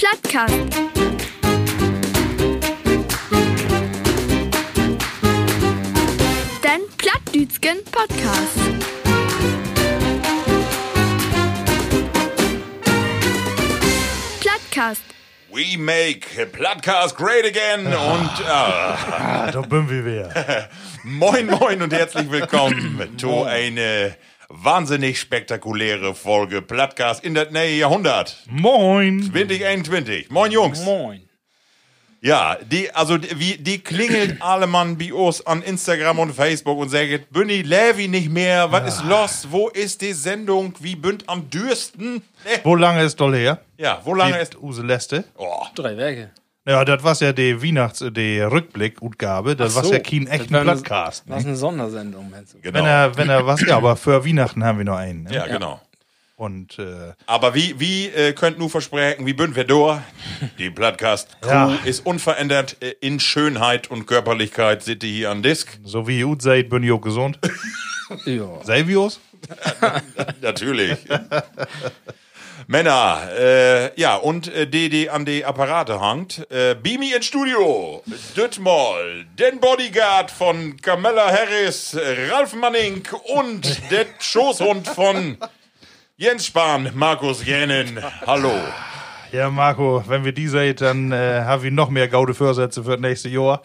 Plattcast. Den Plattdütschen Podcast. Plattcast. We make Plattcast great again und ah, Ah, da bin wir wieder. moin moin und herzlich willkommen zu eine wahnsinnig spektakuläre Folge Plattcast in das neue Jahrhundert. Moin. 2021. Moin Jungs. Moin. Ja, die, also wie, die klingelt alle Mann bei uns an Instagram und Facebook und sagt, Bunny, Levi nicht mehr, was ist los, wo ist die Sendung, wie bünd am dürsten? Wo lange ist doll her? Ja, wo lange ist... Die Use Leste. Oh, Drei Werke. Ja, das war ja die Weihnachts-, die Rückblick-Utgabe. Das war ja kein echten Das war eine- Podcast. Das ist Ne? eine Sondersendung, meinst du? genau. Wenn er, wenn er was, ja, aber für Weihnachten haben wir noch einen. Ne? ja, genau. Und, äh, Aber wie, wie äh, könnt nur versprechen, wie bünd wir da? Die Podcast-Crew Ja. ist unverändert äh, in Schönheit und Körperlichkeit, seht ihr hier an Disk. so wie ihr seid, bin ich auch gesund. Ja. Uns? Natürlich. Männer, äh, ja, und äh, die an die Apparate hangt. Äh, Beamy ins Studio. Düttmal, den Bodyguard von Camilla Harris, Ralf Manning und der Schoßhund von Jens Spahn, Markus Jänen. Hallo. Ja, Marco, wenn wir die seid, dann äh, haben wir noch mehr gaude Vorsätze für das nächste Jahr.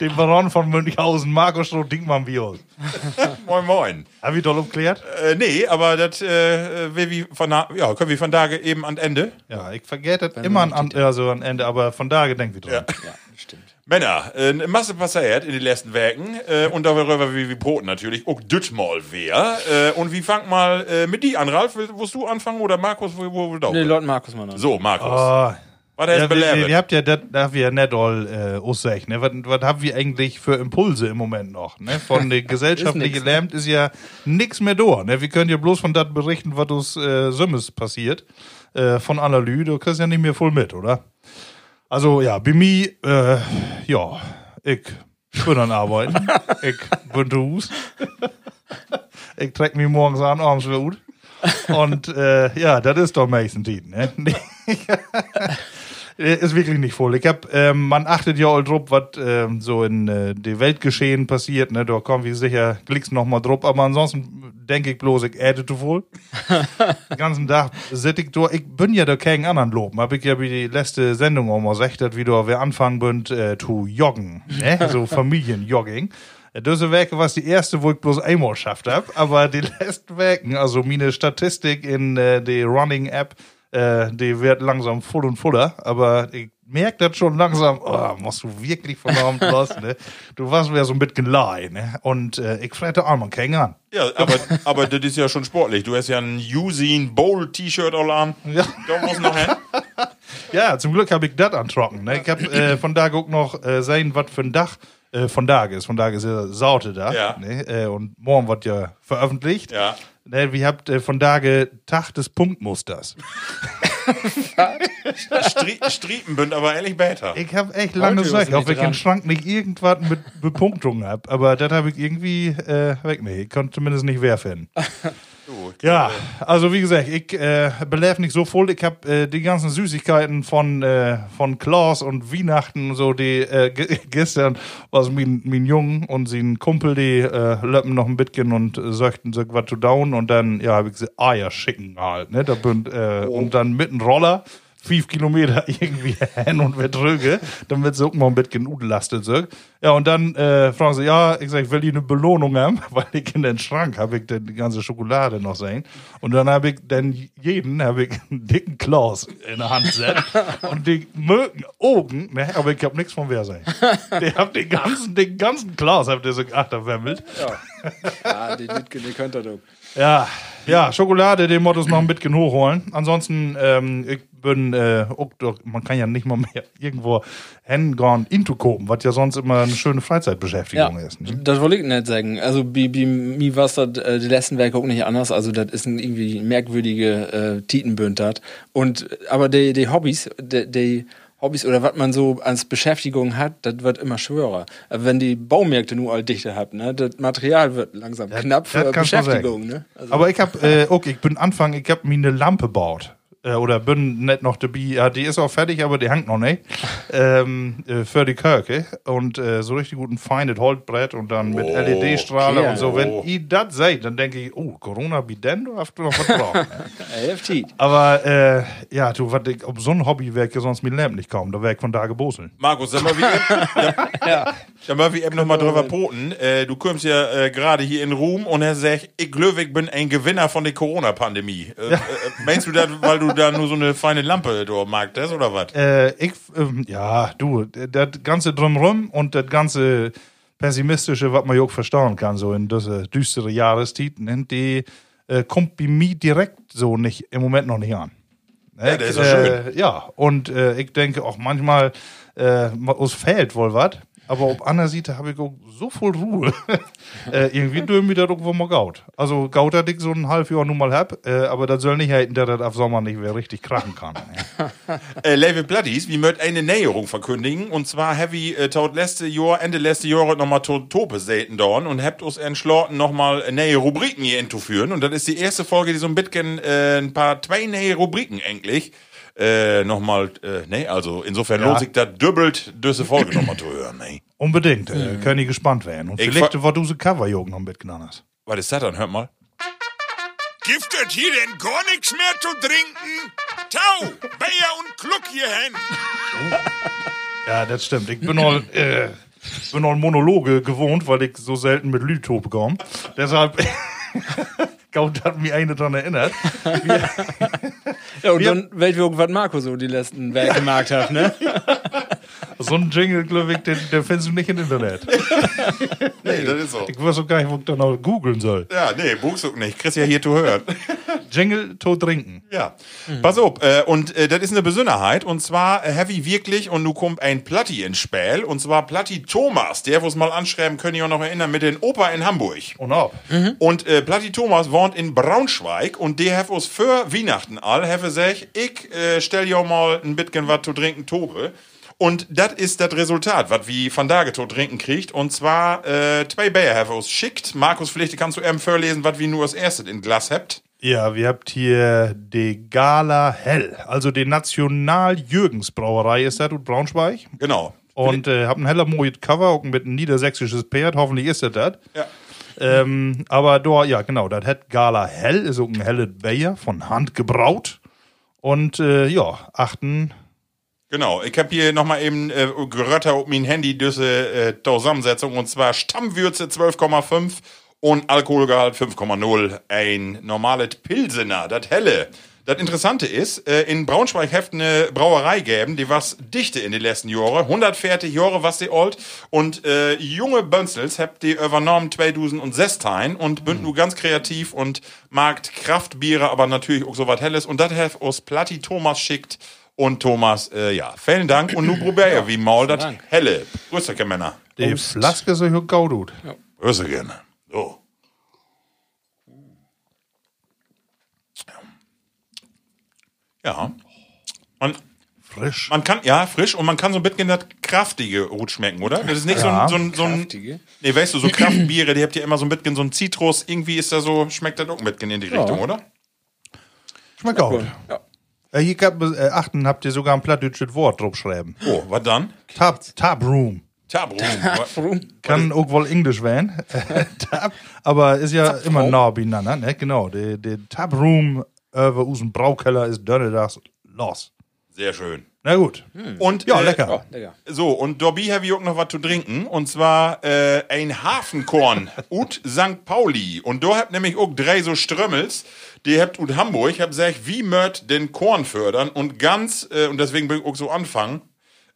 Den Baron von Münchhausen, Marco Stroh-Dinkmann, wie uns. Moin, moin. Haben wir doch umklärt? Äh, nee, aber das äh, von, ja, können wir von da eben an Ende. Ja, ich vergesse das immer an, an, also an Ende, aber von da denken wir dran. Ja. Ja, stimmt. Männer, äh, eine Masse passiert in den letzten Werken äh, und darüber wie wir broten natürlich auch Düttmal wer. Äh, und wie fangt mal äh, mit die an, Ralf? Will- Willst du anfangen oder Markus? Wo, wo, wo? Nee, Lord Markus mal noch. So, Markus. Oh, Was ist ja, wir, belebt? ihr habt ja, das darf ja nicht all äh, aussagt, ne? Was, was haben wir eigentlich für Impulse im Moment noch? Ne? Von der gesellschaftlichen nix, Lärmt ist ja nichts mehr da. Ne? Wir können ja bloß von das berichten, was uns äh, Sümmes passiert. Äh, von Analy, du kriegst ja nicht mehr voll mit, oder? Also ja, bei mir, äh, ja, ich bin an Arbeiten. ich bin zu Hus. ich treck mich morgens an, abends wieder gut. Und äh, ja, das ist doch meistens die, ne? Äh, ist wirklich nicht voll. Ich hab, ähm, man achtet ja all drauf, was ähm, so in äh, die Weltgeschehen passiert, ne? Da kommen wir sicher klicks noch mal drauf, aber ansonsten denke ich bloß, ich äte zu voll. Den ganzen Tag sitze ich da, ich bin ja da keinen anderen loben, hab ich ja wie die letzte Sendung auch mal gesagt, dass wieder wir anfangen bünd äh, zu joggen, ne? So Familienjogging. Äh, Das Werke, was die erste, wo ich bloß einmal geschafft hab, aber die letzten Werken, also meine Statistik in äh, die Running-App, äh, die wird langsam voll und voller, aber ich merk das schon langsam, oh, musst du wirklich von Abend los, ne? Du warst mir so mit Gelei, ne? Und äh, ich frette auch mal keinen an. ja, aber, aber das ist ja schon sportlich. Du hast ja ein Usain Bowl T-Shirt all an. Ja. Da muss noch hin. Ja, zum Glück habe ich das an trocken. Ne? Ich habe äh, von da auch noch äh, sehen, was für ein Dach äh, von da ist. Von da ist ja Saute da. Ja. Ne? Äh, und morgen wird ja veröffentlicht. Ja. Ne, wir habt äh, von da Tag des Punktmusters. Strie Striepenbünd, aber ehrlich besser. Ich habe echt lange ist ob nicht ich im. Schrank nicht irgendwas mit Bepunktung hab. Aber das habe ich irgendwie äh, weg. Nee, ich konnte zumindest nicht wer finden. Ja, also wie gesagt, ich äh, belef nicht so voll. Ich hab äh, die ganzen Süßigkeiten von, äh, von Klaus und Weihnachten und so, die äh, ge- gestern was mein, mein Jungen und sein Kumpel, die äh, löppen noch ein bisschen und äh, sagten so was zu down und dann, ja, habe ich sie Eier schicken halt, ne? Da bin, äh, Und dann mit einem Roller fünf Kilometer irgendwie hin und wird drüge, dann wird sie auch mal ein bisschen utlastet. So. Ja, und dann äh, fragen sie, ja, ich sag, ich will die eine Belohnung haben, weil ich in den Schrank habe ich dann die ganze Schokolade noch sehen. Und dann habe ich dann jeden, habe ich einen dicken Klaus in der Hand gesetzt und die mögen Augen, ne, aber ich habe nichts von wer sein. Der hat den ganzen, den ganzen Klaus, habt ihr so achterwemmelt. Ja, die, die, die könnt ihr doch. Ja, ja, Schokolade, den Mottos noch ein bisschen hochholen. Ansonsten, ähm, ich bin, äh, auch doch, man kann ja nicht mal mehr irgendwo hingehen, into kopen, was ja sonst immer eine schöne Freizeitbeschäftigung Ja, ist. Ne? das wollte ich nicht sagen. Also, bei, bei mir war es äh, die letzten Werke auch nicht anders. Also, das ist ein irgendwie merkwürdige äh, Titenbündert. Und, aber die, die Hobbys, die, die Hobbys oder was man so als Beschäftigung hat, das wird immer schwerer. Wenn die Baumärkte nur all dichter habt, ne, das Material wird langsam knapp das für Beschäftigung, ne? Also, Aber ich hab, äh, okay, ich bin Anfang, ich hab mir eine Lampe gebaut. Äh, oder bin nicht noch dabei. Ja, die ist auch fertig, aber die hängt noch nicht. ähm, äh, für die Kirche. Und äh, so richtig guten feines Holzbrett und dann mit LED-Strahler ja. und so. Wenn ihr das seht, dann denke ich, oh, Corona wie denn? Du hast du noch was drauf. Aber äh, ja, du, wat ich, ob so ein Hobby wäre, ich sonst mit Lamp nicht kaum. Da wäre ich von da geboseln. Markus, sag mal, wie eben, ja, ja. mal, wie eben noch mal drüber poten. Äh, du kommst ja äh, gerade hier in Ruhm und er sagt, ich glaube, ich bin ein Gewinner von der Corona-Pandemie. Äh, äh, meinst du das, weil du da nur so eine feine Lampe da magst, oder was? Äh, ich, ähm, ja, du, das ganze Drumrum und das ganze Pessimistische, was man ja auch verstauen kann, so in diese düstere Jahrestiten, die äh, kommt bei mir direkt so nicht, im Moment noch nicht an. Ja, der ist doch äh, Ja, und äh, ich denke auch manchmal, äh, uns fehlt wohl was. Aber auf anderer Seite habe ich so viel Ruhe. äh, irgendwie dürfen wir das irgendwo mal gaut. Also gaut, dass ich so ein halbes Jahr nun mal hab, äh, aber das soll nicht heißen, dass das auf Sommer nicht mehr richtig krachen kann. Äh, Level Bloodies, wir möchten eine Näherung verkündigen. Und zwar ich äh, tot letzte Jahr, Ende letzte Jahr nochmal tot Tope selten dorn und habt uns entschlossen, nochmal neue Rubriken hier einzuführen. Und das ist die erste Folge, die so ein bisschen äh, ein paar, zwei neue Rubriken eigentlich. Äh, nochmal, äh, nee, also insofern Ja. lohnt sich das doppelt, diese Folge nochmal zu hören, nee. Unbedingt, äh, können die gespannt werden. Und Ich vielleicht war du so Coverjoggen noch mitgenommen hast. Was ist das dann? Hört mal. Gibt es hier denn gar nichts mehr zu trinken? Tau, Bayer und Kluck hierhin. Ja, das stimmt. Ich bin all, äh, bin all Monologe gewohnt, weil ich so selten mit Lüto bekomme. Deshalb, Gaut hat mich eine dran erinnert. Ja, und dann welch wir was Marco so die letzten Werke gemacht hat, ne? So ein Jingle, glaube ich, den, den findest du nicht im Internet. Nee, das ist so. Ich weiß auch gar nicht, wo ich da noch googeln soll. Ja, nee, buchst du nicht. Kriegst ja hier zu hören. Jingle, tot trinken. Ja. Pass auf, äh, und äh, das ist eine Besonderheit. Und zwar äh, Heavy wirklich, und nu kommt ein Platti ins Spiel. Und zwar Platti Thomas. Der, wo es mal anschreiben, können ihr auch noch erinnern, mit den Opa in Hamburg. Und ab. Und äh, Platti Thomas wohnt in Braunschweig und der hat uns für Weihnachten all, have gesagt, ich äh, stell ja mal ein bisschen was zu trinken, Tobe. Und das ist das Resultat, was wie Van Dage zu trinken kriegt. Und zwar äh, zwei Bayer have uns schickt. Markus, vielleicht kannst du eben vorlesen, was wir nur als erstes in Glas habt. Ja, wir habt hier die Gala Hell, also die National-Jürgens-Brauerei ist das, und Braunschweig. Genau. Und äh, hab ein heller mooies Cover, auch mit ein niedersächsisches Pferd, hoffentlich ist das das. Ja. Ähm, aber da, ja, genau, das hat Gala Hell, ist auch ein helles Bier von Hand gebraut. Und äh, ja, achten, Genau, ich habe hier nochmal eben äh, gerötter auf mein Handy diese äh, Zusammensetzung und zwar Stammwürze 12,5 und Alkoholgehalt 5,0. Ein normales Pilsener, das helle. Das Interessante ist, äh, in Braunschweig heft eine Brauerei geben, die was dichte in den letzten Jahren. 140 Jahre was die alt. Und äh, junge Bönzels habt die übernommen 2016 und bünd nu ganz kreativ und markt Kraftbiere, aber natürlich auch so was Helles. Und das heft uns Platti Thomas schickt. Und Thomas, äh, ja, vielen Dank. Und nu probier ja, wie mal das Dank. helle. Grüße, Männer. die Flaske ist auch gaudut. Grüße gerne. So. Ja. Man, Frisch. man kann, ja, frisch und man kann so ein bisschen das kraftige Rot schmecken, oder? Das ist nicht Ja. so ein, so ein, so ein Kraftige? nee, weißt du, so Kraftbiere, die habt ihr immer so ein bisschen so ein Zitrus, irgendwie ist da so, schmeckt das auch ein bisschen in die Richtung, oder? Schmeckt gut. Ja. Äh, hier gab, äh, achten habt ihr sogar ein plattdeutsches Wort drauf schreiben. Oh, was dann? Tab, Tab Room. Tabrum. Kann auch wohl Englisch werden. Tab, aber ist ja immer nah beieinander, ne? Genau. Der Tab Room über unseren Braukeller ist Donnerstags los. Sehr schön. Na gut. Und, Ja, äh, lecker. Digga. So, und Dobby habe ich auch noch was zu trinken. Und zwar äh, ein Hafenkorn ut St. Pauli. Und da habt nämlich auch drei so Strömmels. Die habt ut Hamburg. Hab gesagt, wie mört den Korn fördern? Und ganz, äh, und deswegen bin ich auch so anfangen,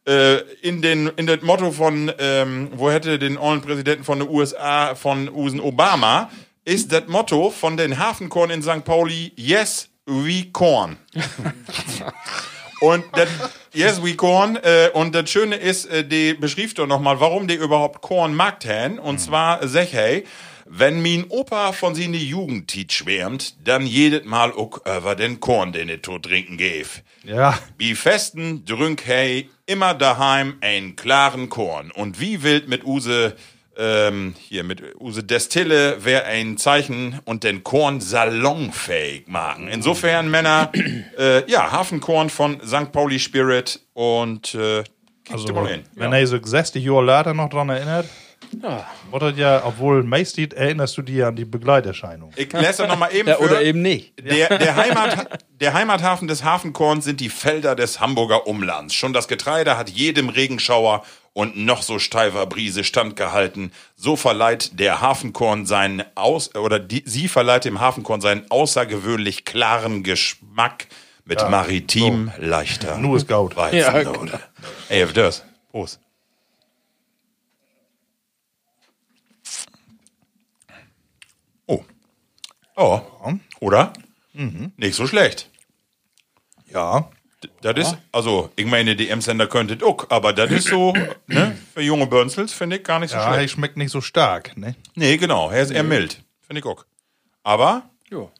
äh, in den in das Motto von, ähm, wo hätte den ollen Präsidenten von den USA, von Usen Obama, ist das Motto von den Hafenkorn in St. Pauli, yes, we corn. Und das, yes, we corn. Äh, und das Schöne ist, äh, die beschrieb doch nochmal, warum die überhaupt Korn mag haben. Und zwar, sag hey, wenn min Opa von seine Jugendtit schwärmt, dann jedes Mal auch über den Korn, den er to trinken gäf. Ja. Wie festen drünk hey immer daheim einen klaren Korn. Und wie wild mit Use ähm, hier mit Use Destille wäre ein Zeichen und den Korn salonfähig machen. Insofern, Männer, äh, ja, Hafenkorn von St. Pauli Spirit und äh, Also, mal hin. wenn er so 60 Jahre later noch dran erinnert, oder ja, obwohl meistens erinnerst du dir an die Begleiterscheinung. Ich lese das nochmal eben Ja, für. oder eben nicht. Der, der, Heimat, der Heimathafen des Hafenkorns sind die Felder des Hamburger Umlands. Schon das Getreide hat jedem Regenschauer und noch so steifer Brise standgehalten. So verleiht der Hafenkorn seinen aus oder die, sie verleiht dem Hafenkorn seinen außergewöhnlich klaren Geschmack mit maritim leichter Nur ist Gaut. Weizennote. Ey, auf das. Prost. Oh. Oh. Oder? Nicht so schlecht. Ja. Das ist, also, ich meine, die M-Sender könntet auch, aber das ist so, ne, für junge Börnsels finde ich gar nicht so Ja, er schlecht. schmeckt nicht so stark, ne? Nee, genau, er ist eher mild. Finde ich auch. Aber Jo.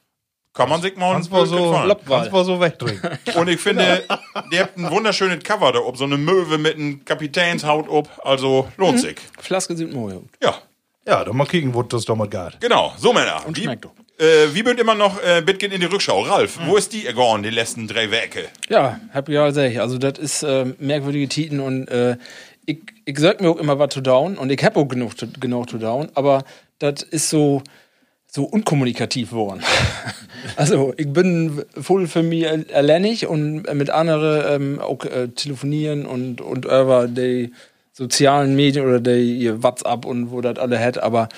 kann man sich mal Kannst so, kannst so wegtrinken. Und ich finde, der hat ein wunderschönes Cover da ob, so eine Möwe mit einem Kapitänshaut ob, also lohnt sich. Flaske sind mooi. Ja, ja, dann mal kicken, wo das damals geht. genau. So, Männer. Und schmeckt doch. Äh, wie bünd immer noch äh, Bitgen in die Rückschau? Ralf, wo ist die gegangen, die letzten drei Werke? Ja, hab ja sag Also, das ist äh, merkwürdige Titen und äh, ich, ich sag mir auch immer was zu down und ich hab auch genug, zu- genug zu down, aber das ist so, so unkommunikativ geworden. also, ich bin voll für mich alleinig und mit anderen ähm, auch äh, telefonieren und, und über die sozialen Medien oder die ihr WhatsApp und wo das alle hat, aber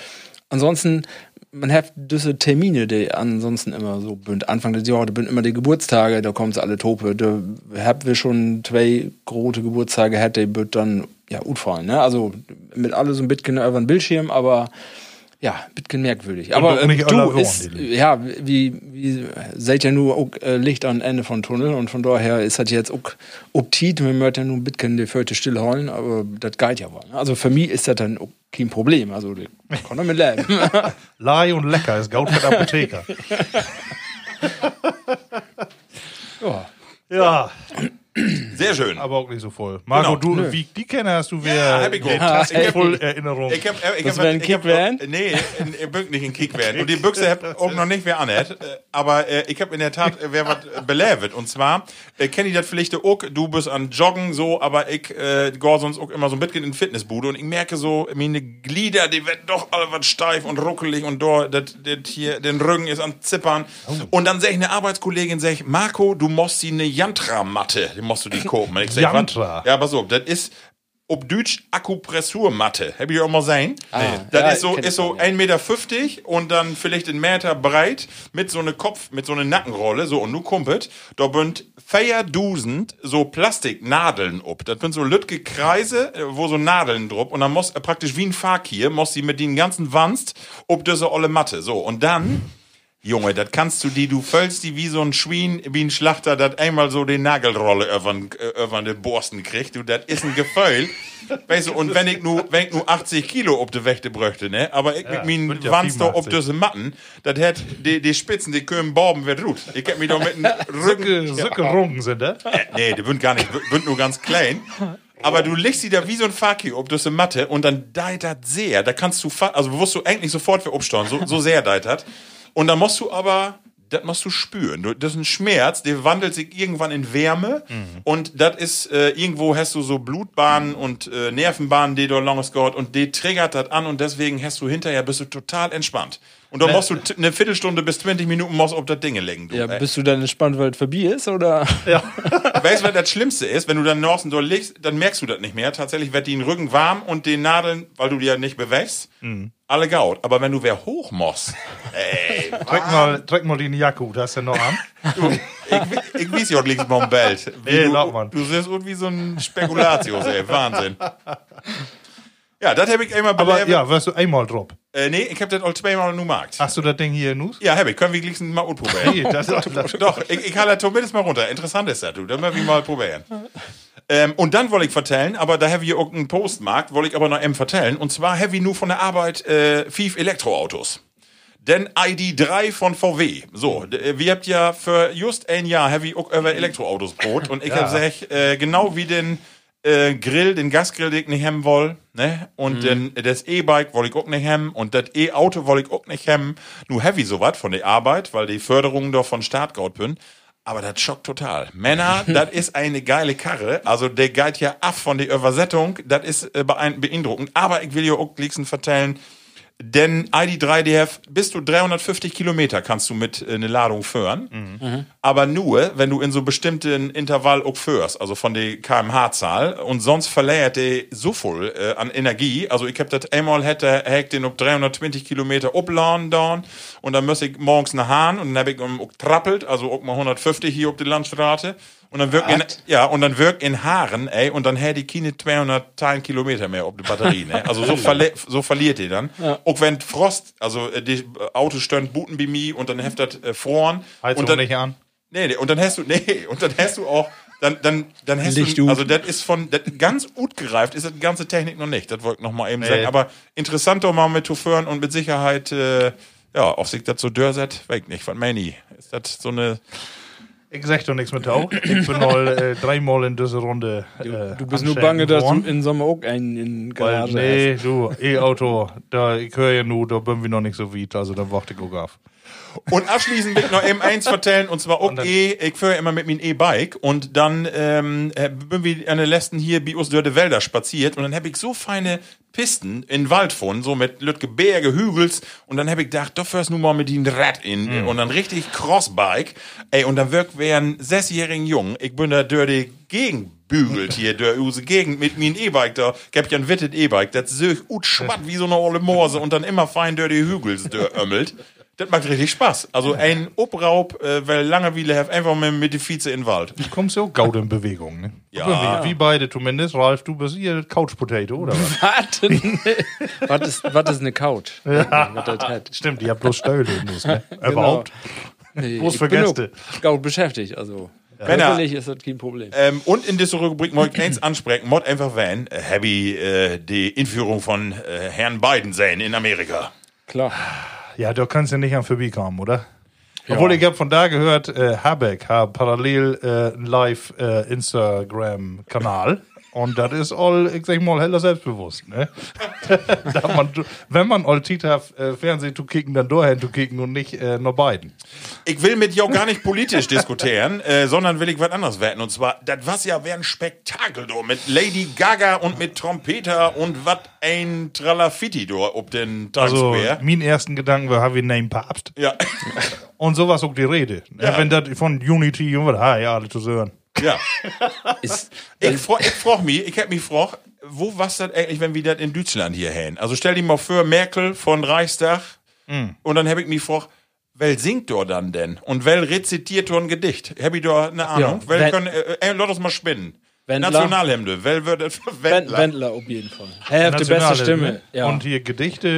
ansonsten man hat diese Termine, die ansonsten immer so bünd. Anfang des Jahres, da sind immer die Geburtstage, da kommen sie alle Tope. Da haben wir schon zwei große Geburtstage gehabt, die wird dann ja gut fallen. Ne? Also mit alle so ein bisschen über den Bildschirm, aber ja, ein bisschen merkwürdig. Aber ähm, du ist, ja, wie, wie seid ja nur auch, äh, Licht am Ende von Tunnel und von daher ist das jetzt auch optit, wir möchten ja nur ein bisschen die Föte stillholen, aber das geht ja wohl. ne? Also für mich ist das dann auch kein Problem. Also, ich kann damit leben. Lai und lecker ist Gaut mit Apotheker. ja. ja, Sehr schön. aber auch nicht so voll. Marco, Genau. du, wie ich die kenne, hast du Ja, wer hab ich Ja, hast ich voll Erinnerung. Ich hab, ich Das hab, ein ich Kick hab, werden? Nee, in, in, Bück nicht ein Kick werden. Und die Büchse hab auch noch nicht wer anhat. Äh, Aber äh, ich hab in der Tat äh, wer was belevet. Und zwar, äh, kenn ich das vielleicht auch, du bist an Joggen so, aber ich äh, geh sonst auch immer so ein bisschen in Fitnessbude und ich merke so, meine Glieder, die werden doch alle was steif und ruckelig und da, das das hier, den Rücken ist an Zippern. Und dann sag ich eine Arbeitskollegin, sag ich, Marco, du musst sie eine Yantra-Matte, die musst du die kaufen. Und Ich sag, was? Yantra? Ja, pass auf, das ist ob Deutsch Akupressurmatte. Hab ich auch mal sein. Ah, das ja, ist so, ist so schon, ja. 1,50 Meter und dann vielleicht einen Meter breit mit so einer Kopf, mit so einer Nackenrolle. So, und nu kumpelt, da bünd Dusend so Plastiknadeln ob. Das sind so lütge Kreise, äh, wo so Nadeln drupp. Und dann muss äh, praktisch wie ein Fakir, muss sie mit den ganzen Wanst ob diese olle Matte. So, und dann Junge, das kannst du die, du füllst die wie so ein Schwein, wie ein Schlachter, das einmal so die Nagelrolle über äh, die Borsten kriegt. Du, das ist ein Gefühl. weißt du, und wenn ich nur, wenn ich nur 80 Kilo ob die Wächte bräuchte, ne? Aber ich mit meinen ja Wanst da ob 85. diese Matten, das hat die, die Spitzen, die können Borben wird gut. Ich hab mich doch mit dem Rücken. Sücke, Rungen sind, ne? Nee, die sind gar nicht, sind nur ganz klein. Aber du legst sie da wie so ein Faki ob das Matte und dann deit das sehr. Da kannst du, also wirst du eigentlich sofort für abstauen, so, so sehr deit das. Und dann musst du aber, das musst du spüren. Das ist ein Schmerz, der wandelt sich irgendwann in Wärme. Und das ist, äh, irgendwo hast du so Blutbahnen und äh, Nervenbahnen, die du langes gehört und die triggert das an und deswegen hast du hinterher, bist du total entspannt. Und dann musst du t- eine Viertelstunde bis 20 Minuten musst auf das Ding legen. Du, Ja, ey. bist du dann entspannt, weil es vorbei ist, oder? Weißt du, was das Schlimmste ist? Wenn du dann Norsen dort legst, dann merkst du das nicht mehr. Tatsächlich wird die den Rücken warm und die Nadeln, weil du die ja nicht bewegst, alle gaut. Aber wenn du wer hoch musst, ey, Trink mal, trink mal die Jacke, da ist ja noch an. du, ich, ich weiß ja links mal Belt. Wie Nee, du, du siehst irgendwie so ein Spekulatius, ey, Wahnsinn. Ja, das habe ich einmal Aber belebt. ja, wirst du einmal drauf. Äh, nee, ich habe das auch zweimal nur markt. Hast du das Ding hier in Nuss? Ja, habe ich. Können wir gleich mal ausprobieren. Nee, das, das, Doch, ich, ich halte das zumindest mal runter. Interessant ist das, du. Das müssen wir mal probieren. Ähm, und dann wollte ich vertellen, aber da habe ich auch einen Postmarkt, wollte ich aber noch eben vertellen. Und zwar habe ich nur von der Arbeit äh, fünf Elektroautos. Denn ID3 von VW. So, wir habt ja für just ein Jahr habe ich auch über Elektroautos brot. Und ich Ja. habe gesagt, äh, genau wie den äh, Grill, den Gasgrill, den ich nicht haben will, ne? Und den, das E-Bike wollte ich auch nicht haben und das E-Auto wollte ich auch nicht haben. Nur heavy sowas von der Arbeit, weil die Förderungen doch von Staat gaut bin. Aber das schockt total. Männer, das ist eine geile Karre. Also der geht ja ab von der Übersetzung. Das ist äh, beein- beeindruckend. Aber ich will dir auch Gleason vertellen, denn ID3 DF bis zu 350 Kilometer kannst du mit äh, eine Ladung fahren. Aber nur, wenn du in so bestimmten Intervall auch fährst, also von der kmh-Zahl. Und sonst verleiert der so viel äh, an Energie. Also ich hab das einmal hätte, hätte den auf 320 Kilometer uppladen dann. Und dann muss ich morgens nach Hahn und dann hab ich um, trappelt, also auch mal 150 hier auf die Landstraße. Und dann wirkt in, ja, und dann wirkt in Haaren, ey, und dann hätte die keine 200 Kilometer mehr auf die Batterie, ne? Also so, verle so verliert die dann. Auch wenn Frost, also äh, die Auto stönt booten bei mir und dann heftet äh, Froren. Heizung und dann, nicht an. Nee, nee, und dann hast du, nee, und dann hast du auch, dann, dann, dann hast Licht du, also das ist von, das ganz gut gereift ist die ganze Technik noch nicht, das wollte ich noch mal eben Nee. sagen, aber interessant doch mal mit Chauffeuren und mit Sicherheit, äh, ja, ob sich das so dörset, weg nicht, von Manny. Ist das so eine, Ich sag doch nichts mit Tau. Ich bin mal äh, dreimal in dieser Runde. Äh, Du bist nur bange, dass du geworden. in Sommer auch einen in Weil, Garage nee, du, E-Auto, da, ich höre ja nur, da bin wir noch nicht so weit, also da warte ich auch auf. Und abschließend will ich noch eben eins vertellen, und zwar dann- E, ich fahre immer mit meinem E-Bike und dann ähm, äh, bin wir an der letzten hier bei uns durch die Wälder spaziert und dann habe ich so feine Pisten in den Wald gefunden, so mit Lütge Berge, Hügels und dann habe ich gedacht, da fährst du mal mit dem Rad in und dann richtig Crossbike, ey, und dann wirkt wie ein sechsjährigen Jungen, ich bin da durch die Gegend bügelt hier durch unsere Gegend mit meinem E-Bike da. Ich hab ja ein wittet E-Bike, das söch ut schwatt wie so eine olle Morse und dann immer fein durch die Hügels ömmelt. Das macht richtig Spaß. Also ein Obraub, äh, weil Langeweile hat einfach mit, mit die Vize in den Wald. Du kommst ja auch gaut in Bewegung, ne? Ja. Wie, wie beide zumindest. Ralf, du bist hier Couch Potato, oder was? Warte, was, ist, was ist eine Couch? Ja. Hat. Stimmt, ihr habt bloß Stöhle in das, ne? Überhaupt. Nee, Bloß ich für bin Gäste. Gut beschäftigt, also. Körperlich ist das kein Problem. Ähm, und in dieser Rubrik muss ich eins ansprechen, mod einfach wenn, äh, Happy äh, die Inführung von äh, Herrn Biden sehen in Amerika. Klar. Ja, da kannst du nicht an vorbeikommen, oder? Obwohl ich habe von da gehört, äh, Habeck hat parallel äh, einen live äh, Instagram-Kanal. Und das ist all, ich sag mal, heller selbstbewusst, ne? man, wenn man all hat, äh, Fernsehen zu kicken, dann dahin zu kicken und nicht äh, nur beiden. Ich will mit Jo gar nicht politisch diskutieren, äh, sondern will ich was anderes wetten. Und zwar, das was ja wär ein Spektakel do mit Lady Gaga und mit Trompeter und was ein Tralafitti do ob den Times Also, Square. mein ersten Gedanken war, habe ich einen Papst. Ja, Und sowas auch die Rede. Ja. Wenn das von Unity und was, ha, ja, alle zu hören. Ja. Ist, Ich, ich frag mich, ich hab mich gefragt, wo was das eigentlich, wenn wir das in Deutschland hier hätten? Also stell dir mal vor, Merkel von Reichstag und dann hab ich mich gefragt, wer singt dort dann denn? Und wer rezitiert dort ein Gedicht? Hab ich da eine Ahnung? wer Wen- können, äh, äh, lass uns mal spinnen. Wendler. Nationalhymne, wer wird das? Wend- Wendler. Wendler auf jeden Fall. Er hat die beste Stimme. Ja. Und hier Gedichte,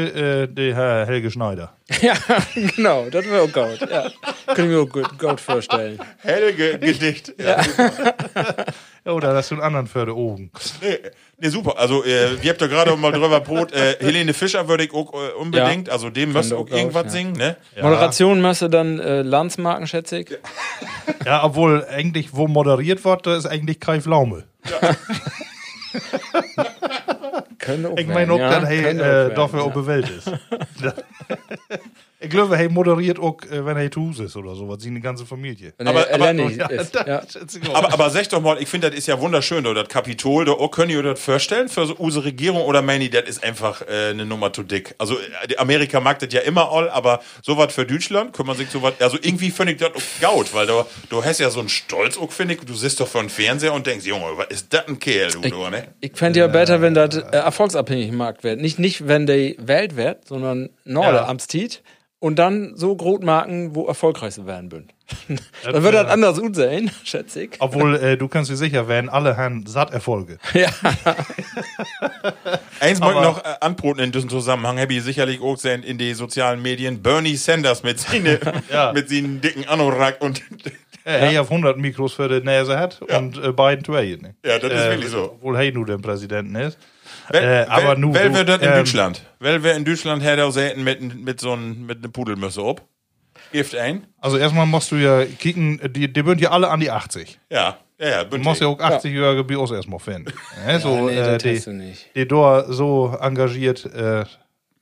äh, der Herr Helge Schneider. ja, genau, das wäre auch gut. Ja. Kann ich mir auch gut, gut vorstellen. Helge Gedicht. Ja. Ja, oder hast du einen anderen für die Augen. Nee, nee, super. Also, äh, wir habt da gerade mal drüber Brot. Äh, Helene Fischer würde ich auch äh, unbedingt, Ja. also dem müsste Kann auch irgendwas ja. singen, ne? Moderation müsste dann äh, Landsmarken, schätze ich. Ja, obwohl eigentlich, wo moderiert wird, da ist eigentlich Kai Pflaume. Könnte auch Ich meine auch, dass hey, äh, werden, dafür ja. auch bewählt ist. Ich glaube, hey moderiert auch, äh, wenn er zu Hause ist oder so, was sie eine ganze Familie. Wenn Aber- er aber- Eleni Ja, ist. Ja. ich. Aber, aber sag doch mal, ich finde, das ist ja wunderschön, da, das Kapitol, da könnt ihr das vorstellen für so unsere Regierung oder Manny, das ist einfach äh, eine Nummer zu dick. Also die Amerika mag das ja immer all, aber sowas für Deutschland, kann man sich sowas, also irgendwie finde ich das auch gaut, weil du, du hast ja so einen Stolz auch, finde ich, du sitzt doch vor dem Fernseher und denkst, Junge, was ist das ein Kerl, du, du ne? Ich fände ja besser, wenn das äh, erfolgsabhängig im Markt wird. Nicht, nicht, wenn der Welt wird, sondern Norde Ja. amtstit und dann so Grotmarken, wo erfolgreich sie werden würden. dann wird das anders gut sein, schätze ich. Obwohl, äh, du kannst dir sicher werden, alle haben satt Erfolge. Ja. Eins Aber- noch äh, anbroten in diesem Zusammenhang, habe ich sicherlich auch gesehen in den sozialen Medien, Bernie Sanders mit seinen, Ja. mit seinen dicken Anorak und Ja. Hey, auf 100 Mikros für die Nase hat und äh, Biden zwei. Ne? Ja, das ist wirklich so. Obwohl hey nur der Präsidenten ist. Wel, Äh, aber wel, nu- wel du, wird das in ähm, Deutschland? Wel wer in Deutschland hätte auch selten mit, mit so ein, mit einer Pudelmüsse ob? Gift ein? Also erstmal musst du ja kicken, die, die sind ja alle an die 80. Ja, Ja, ja, Du musst ja auch 80-jährige Bios erstmal finden. Ja, so, nee, äh, das die, du nicht. die dort so engagiert äh,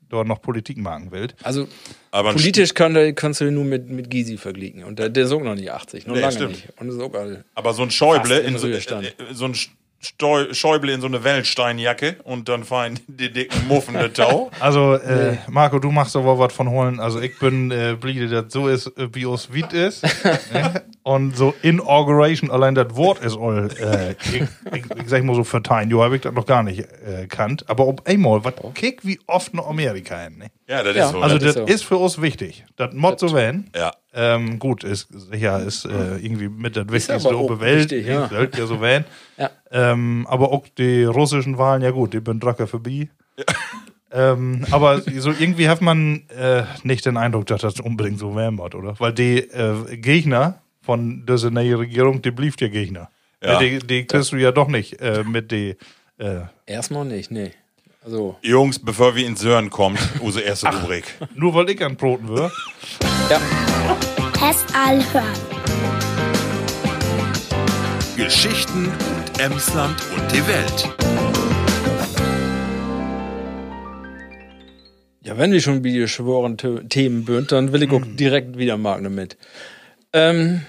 dort noch Politik machen will. Also Aber politisch kann, kannst du ihn nur mit, mit Gysi vergleichen. Und der, der ist auch noch nicht 80, noch Nee, lange stimmt. nicht. Und ist auch. Aber so ein Schäuble in so, äh, Ruhestand. so ein Steu Schäuble in so eine Wellensteinjacke und dann fein die dicken muffende Tau. Also, äh, Marco, du machst aber was von holen. Also, ich bin äh, bliebe, dass so ist, äh, wie es ist. ne? Und so Inauguration, allein das Wort ist all, äh, ich, ich, ich sag mal so verteilen. Jo, hab ich das noch gar nicht äh, kannt. Aber ob einmal, was kick wie oft noch Amerika hin, ne? Ja, das Ja, ist so. Also, das, ist so. ist für uns wichtig. Das Mod so werden. ja. Ähm, gut, ist sicher ist äh, irgendwie mit das Wichtigste der Welt. wichtig, ja. Sollte ja so werden. Ja. Ähm, aber auch die russischen Wahlen, ja gut, die bin Dracker vorbei. ähm, aber so irgendwie hat man äh, nicht den Eindruck, dass das unbedingt so wird, oder? Weil die äh, Gegner von dieser neuen Regierung, die blieb ja Gegner. Ja. Die, die kriegst du ja doch nicht äh, mit die. Äh, Erstmal nicht, nee. Also, Jungs, bevor wir ins Sören kommt, unsere erste Rubrik. nur weil ich an Broten würde. ja. Test all hören. Geschichten und Emsland und die Welt. Ja, wenn wir schon wie geschworen Tö- Themen bünd, dann will ich auch direkt wieder Magne mit. Ähm,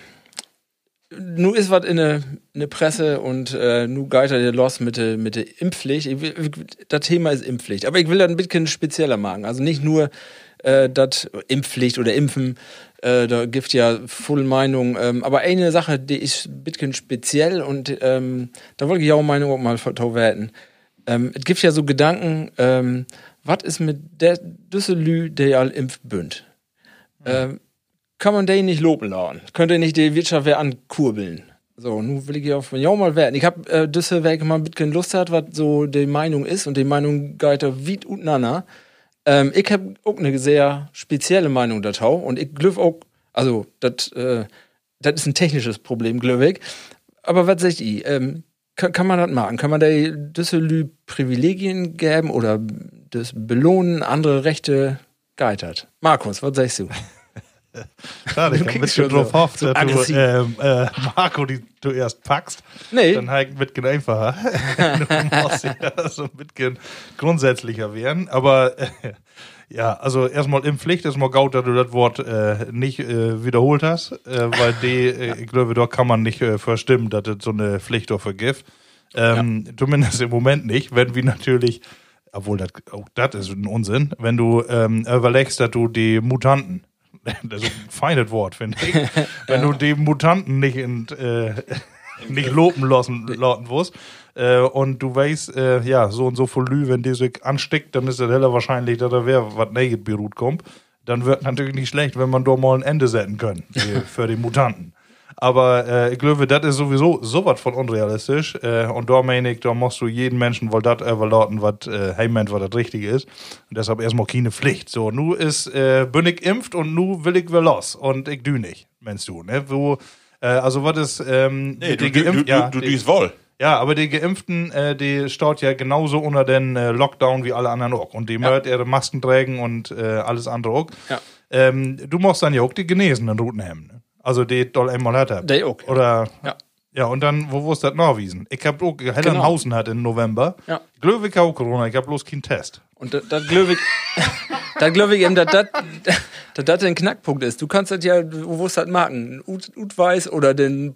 nu ist was in der in der Presse und äh, nu geht er los mit der mit der Impfpflicht. Ich will, das Thema ist Impfpflicht, aber ich will das ein bisschen spezieller machen. Also nicht nur äh, das Impfpflicht oder Impfen, äh, da gibt ja voll Meinung. Ähm, aber eine Sache, die ist ein bisschen speziell und ähm, da wollte ich auch Meinung auch mal vertauwerten. Ähm, es gibt ja so Gedanken, ähm, was ist mit der Düsselü, der all impft bünd? Ähm, kann man den nicht loben lassen? Könnte nicht die Wirtschaft wer ankurbeln? So, nun will ich ja auf ja mal werden. Ich hab äh, Düsselwerk mal ein bisschen Lust hat, was so die Meinung ist und die Meinung geht da wie und nana. Ähm, ich hab auch eine sehr spezielle Meinung dazu und ich glaube auch, also das äh, ist ein technisches Problem, glaube. Aber was sagt ihr? Ähm, kann, kann man das machen? Kann man der Düsselü Privilegien geben oder das belohnen, andere Rechte geitert? Markus, was sagst du? Klar, ich Du hab ein bisschen drauf so- hofft, so dass du aggressiv. ähm, äh, Marco die du erst packst. Nee. Dann halt ein bisschen einfacher. du musst ja so ein bisschen grundsätzlicher werden. Aber äh, ja, also erstmal in Pflicht, erstmal gaut, dass du das Wort äh, nicht äh, wiederholt hast, äh, weil die, äh, ich glaube, da kann man nicht äh, verstimmen, dass das so eine Pflicht dafür gibt. Ähm, Zumindest im Moment nicht, wenn wir natürlich, obwohl das, auch das ist ein Unsinn, wenn du ähm, überlegst, dass du die Mutanten, das ist ein feines Wort, finde ich, wenn du die Mutanten nicht in, äh, nicht loben lassen, lauten wirst, äh, und du weißt, äh, ja, so und so viel Lü, wenn die sich ansteckt, dann ist es heller wahrscheinlich, dass da wer was Naked beruht kommt. Dann wird natürlich nicht schlecht, wenn man da mal ein Ende setzen können für die Mutanten. Aber äh, ich glaube, das ist sowieso sowas von unrealistisch. Äh, und da meine ich, da musst du jeden Menschen wohl das überlauten, was äh, heimmeint, was das Richtige ist. Und deshalb erstmal keine Pflicht. So, nu ist, äh, bin ich impft und nu will ich wieder los. Und ich dü nicht, meinst du, ne? Wo, äh, also was ist, ähm, Nee, die du, du, du, ja, du, du düst wohl. ja, aber die Geimpften, äh, die staut ja genauso unter den äh, Lockdown wie alle anderen auch. Und die ja. ihre Masken tragen und äh, alles andere auch. Ja. Ähm, du musst dann ja auch die Genesenen Routen haben. Also die doll einmal hat. Die auch, ja. Oder Ja. ja, und dann, wo wo ist das Norwiesen? Ich hab auch Hellenhausen hat im November. Ja. Glöwig auch Corona, ich hab bloß keinen Test. Und das, glaube ich, das glaube ich eben, dass das, ein Knackpunkt ist. Du kannst das ja, wo du das machen? Ut, Ut weiß oder den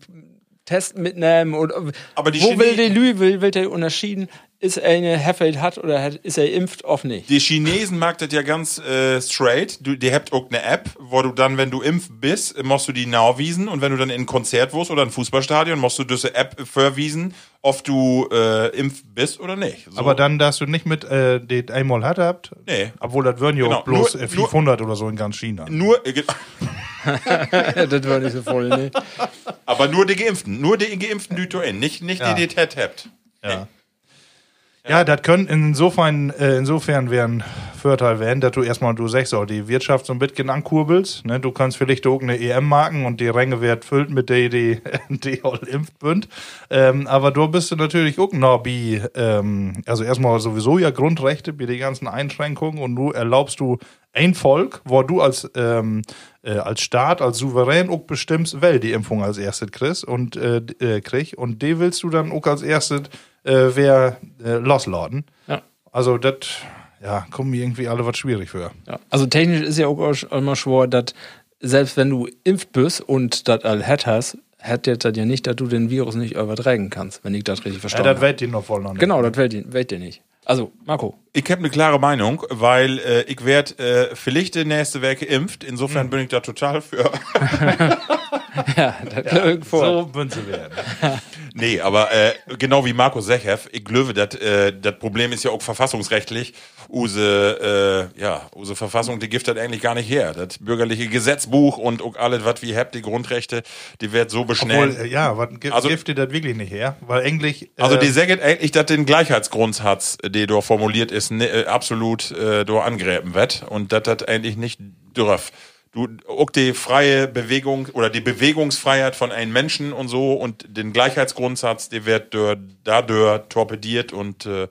Test mitnehmen oder Aber die wo Chine- will der Lü, will, will der unterschieden, ist er eine Heffeld hat oder hat, ist er impft auf nicht? Die Chinesen mag das ja ganz äh, straight. Du, die habt auch eine App, wo du dann, wenn du impf bist, musst du die nachwiesen und wenn du dann in ein Konzert wirst oder ein Fußballstadion, musst du diese App verwiesen, ob du äh, impf bist oder nicht. So. Aber dann, dass du nicht mit äh, die einmal hat habt. Nee. Obwohl das würden ja Genau, auch bloß nur- äh, 500 oder so in ganz China. nur, äh, das war nicht so voll, ne? aber nur die Geimpften, nur die Geimpften, die du in, nicht, nicht Ja. die, die Tet habt. Ja. Ja, das könnte insofern, äh, insofern wären Vorteil werden, dass du erstmal, du sagst auch, die Wirtschaft so ein bisschen ankurbelst. Ne? Du kannst vielleicht auch eine EM marken und die Ränge wird füllt mit der, die, die all impft bünd. Ähm, aber du bist du natürlich auch noch wie, ähm, also erstmal sowieso ja Grundrechte bei den ganzen Einschränkungen und du erlaubst du ein Volk, wo du als, ähm, äh, als Staat, als Souverän auch bestimmst, wer die Impfung als erstes kriegst und äh, äh, krieg. Und die willst du dann auch als erstes äh, wer äh, losladen. Ja. Also das, ja, kommen mir irgendwie alle was schwierig für. Ja. Also technisch ist ja auch immer schwer, dass selbst wenn du impft bist und das all hat hast, hat das ja nicht, dass du den Virus nicht übertragen kannst, wenn ich das richtig Ja, verstanden das habe. weiß die noch voll noch nicht. Genau, das wählt ihr nicht. Also, Marco. Ich habe eine klare Meinung, weil äh, ich werde äh, vielleicht die nächste Woche geimpft. Insofern bin ich da total für. Ja, das ja, vor. So Münze werden. Nee, aber äh, genau wie Markus Sechev, ich glaube, das äh, das Problem ist ja auch verfassungsrechtlich. Use, äh, ja, use Verfassung, die gibt das eigentlich gar nicht her. Das bürgerliche Gesetzbuch und auch alles, was wir habt, die Grundrechte, die wird so beschnellt. äh, ja, was gibt Also- das wirklich nicht her? Weil eigentlich. Also äh, die sagen eigentlich, dass den Gleichheitsgrundsatz, der dort formuliert ist, ne, äh, absolut äh, dort angräben wird und dass das eigentlich nicht dürf. Du, auch die freie Bewegung oder die Bewegungsfreiheit von einem Menschen und so und den Gleichheitsgrundsatz, der wird dort, dadurch torpediert und äh,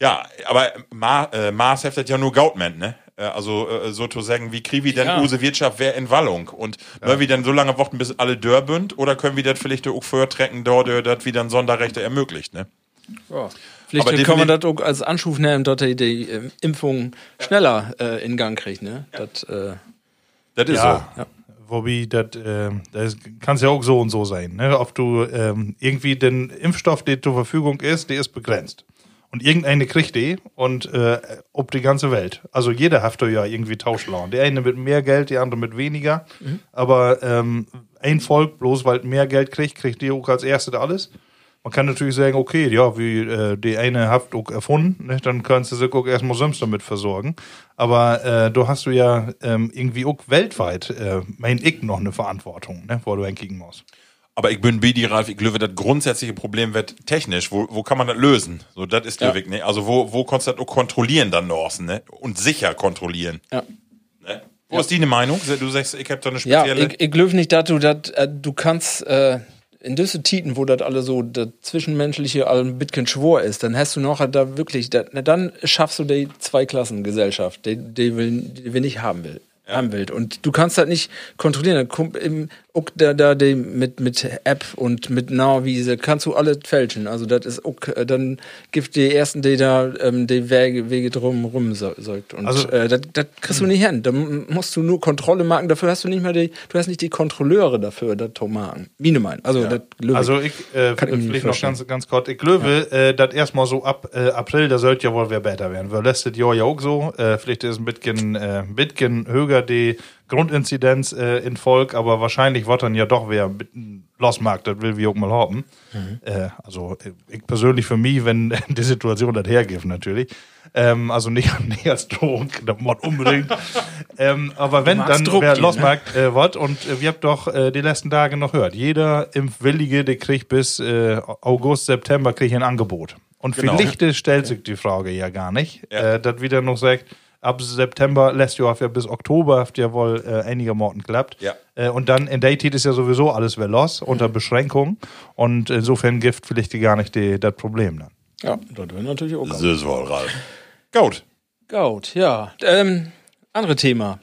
ja, aber Ma, äh, Maas heftet ja nur Gautment, ne? Äh, Also äh, sozusagen, wie kriegen wir denn Ja. use Wirtschaft wer in Wallung? Und wollen wir denn so lange warten, bis alle dörr bünd? Oder können wir das vielleicht auch vortrecken, dort, äh, dass wir dann Sonderrechte ermöglicht, ne? Vielleicht Aber kann man das auch als Anschub nehmen, dass die, die Impfung schneller äh, in Gang kriegt. Ne? Das, äh, Das ist ja, so. Wobei, das, äh, das kann es ja auch so und so sein. Ne? Ob du ähm, irgendwie den Impfstoff, der zur Verfügung ist, der ist begrenzt. Und irgendeine kriegt die und äh, ob die ganze Welt. Also jeder hat ja irgendwie Tauschlauen. Der eine mit mehr Geld, der andere mit weniger. Aber ähm, ein Volk, bloß weil mehr Geld kriegt, kriegt die auch als erstes alles. Man kann natürlich sagen, okay, ja, wie äh, die eine habt auch erfunden, ne, dann kannst du sich auch erstmal selbst damit versorgen. Aber äh, du hast du ja ähm, irgendwie auch weltweit, äh, mein ich, noch eine Verantwortung, ne, wo du hinkriegen musst. Aber ich bin wie die Ralf, ich glaube, das grundsätzliche Problem wird technisch. Wo, wo kann man das lösen? So, das ist der Ja. Weg, ne? Also, wo, wo kannst du das auch kontrollieren dann noch, ne? Und sicher kontrollieren. ja. Ne? Wo ist deine Meinung? Du sagst, ich habe da eine Ja, spezielle. ich, ich glaube nicht, dass du das, äh, du kannst äh, in diese Titen, wo das alle so das Zwischenmenschliche ein bisschen schwor ist, dann hast du noch da wirklich, da, na, dann schaffst du die Zweiklassengesellschaft, die, die, will, die wir nicht haben will. Will. Und du kannst das nicht kontrollieren. Im, da, da mit, mit App und mit Nahwiese kannst du alles fälschen. Also das ist auch, äh, dann gibt die ersten, die da ähm, die Wege, Wege drum rum säugt. Und Also- äh, das, das kriegst du nicht hin. Da musst du nur Kontrolle machen. Dafür hast du nicht mehr die, du hast nicht die Kontrolleure dafür, das zu machen. Mine mein. Also, das glaub Also ich, äh, Kann ich vielleicht noch ganz, ganz kurz, ich glaube, äh, das erstmal so ab äh, April, da sollte ja wohl wer besser werden. Weil letztes Jahr ja auch so, äh, vielleicht ist ein bisschen, äh, ein bisschen höher die Grundinzidenz äh, in Volk, aber wahrscheinlich wird dann ja doch wer mit Losmarkt, das will wir auch mal haben. Mhm. Äh, also äh, ich persönlich für mich, wenn die Situation das hergibt natürlich. Ähm, also nicht, nicht als Drohung, das muss unbedingt. ähm, aber wenn dann Druck wer gehen, ne? Losmarkt äh, wird und äh, wir habt doch äh, die letzten Tage noch gehört, jeder Impfwillige, der kriegt bis äh, August, September kriegt ein Angebot. Und Genau. vielleicht stellt sich die Frage ja gar nicht, Ja. dass wieder noch sagt, ab September lässt ja ja bis Oktober habt ja wohl äh, einige Morten klappt. Ja. Äh, und dann in Zeit ist ja sowieso alles wieder los unter Beschränkung und insofern gibt vielleicht die gar nicht die, das Problem dann. Ja, das wäre natürlich auch Das ist wohl, Ralf. Gut. Gut, ja. Ähm, andere Thema.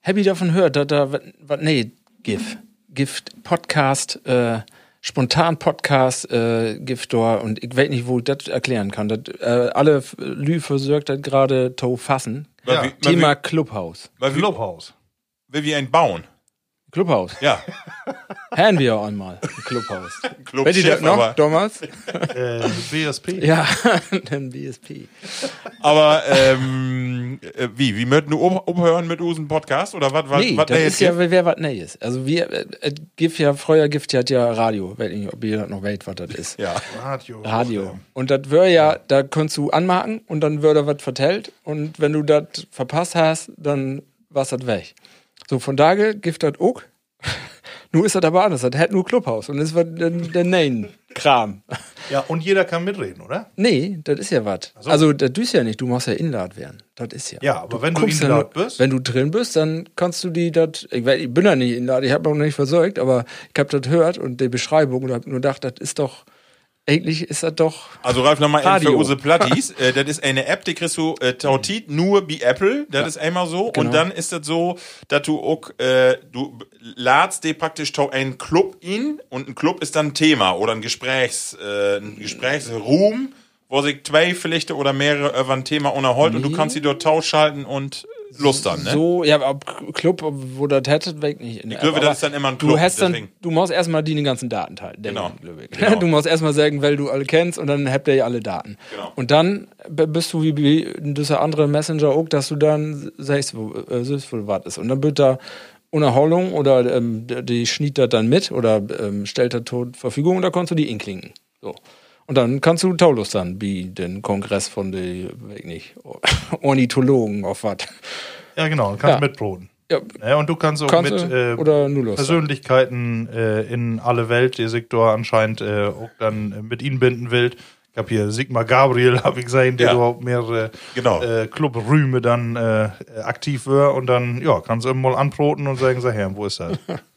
Happy davon hört, dass da was nee, GIF. Gift Podcast, äh, spontan Podcast, äh, Gift da und ich weiß nicht, wo ich das erklären kann. Das, äh, alle Lü versorgt das gerade zu fassen. Weil Ja. wir- weil Thema wir- Clubhaus. weil wir- Clubhaus. Will wir einen bauen? Clubhaus. Ja. Hören wir einmal. Ein Clubhaus. Club das Chef, noch, aber- damals? Äh, BSP. Ja, ein BSP. Aber ähm, äh, wie? Wie möchten du um, umhören mit unserem Podcast? Oder was? was Nee, was das ist ja, wer was Neues. Also wir, äh, äh, Gift ja, früher Gift hat ja Radio. Weiß nicht, ob ihr das noch weiß, was das ist. Ja. Radio. Radio. Und das wäre ja, da kannst du anmachen und dann würde was vertellt. Und wenn du das verpasst hast, dann war's das weg. So, von daher gibt das auch. Nur ist das aber anders. Das hat nur Clubhaus. Und das war der, der Nein Kram. Ja, und jeder kann mitreden, oder? Nee, das ist ja was. Also, das tust ja nicht, du musst ja Inlad werden. Das ist ja. Ja, aber wenn du Inlad bist? Wenn du drin bist, dann kannst du die das. Ich, ich bin ja nicht Inlad, ich habe noch nicht versorgt, aber ich habe das gehört und die Beschreibung und habe nur gedacht, das ist doch. Eigentlich ist das doch. Also Ralf nochmal eben für Radio. unsere Plattis. äh, das ist eine App, die kriegst du äh, tautit nur bei Apple. Das ist einmal so. Genau. Und dann ist das so, dass du auch, äh, du ladst dir praktisch einen Club in und ein Club ist dann ein Thema oder ein Gesprächs, äh, ein Gesprächsroom, wo sich zwei vielleicht oder mehrere über ein Thema unterhalten und du kannst sie dort tauschschalten und lustern, ne? So, ja, aber Club, wo das hättet, weg nicht. glaube, App. das ist dann immer ein Du, Club, hast dann, deswegen. du musst erstmal die den ganzen Daten teilen. Genau. Genau. Du musst erstmal sagen, weil du alle kennst und dann habt ihr ja alle Daten. Genau. Und dann bist du wie, wie dieser andere Messenger auch, dass du dann sagst, wo, äh, siehst, wo was ist. Und dann wird da Unerholung oder ähm, die- die schniet das dann mit oder ähm, stellt das zur Verfügung und da kannst du die inklinken. So. Und dann kannst du Taulus dann, wie den Kongress von den, weiß ich nicht, Ornithologen auf was. Ja, genau, kannst Ja. mitbroten. Ja, Ja, und du kannst auch Kannst mit äh? Persönlichkeiten äh, in alle Welt, die sich da anscheinend äh, auch dann äh, mit ihnen binden will. Ich habe hier Sigmar Gabriel, habe ich gesehen, der Ja. überhaupt mehrere Genau. äh, Clubrühme dann äh, aktiv war und dann, ja, kannst du immer mal anproten und sagen, sag her, wo ist das?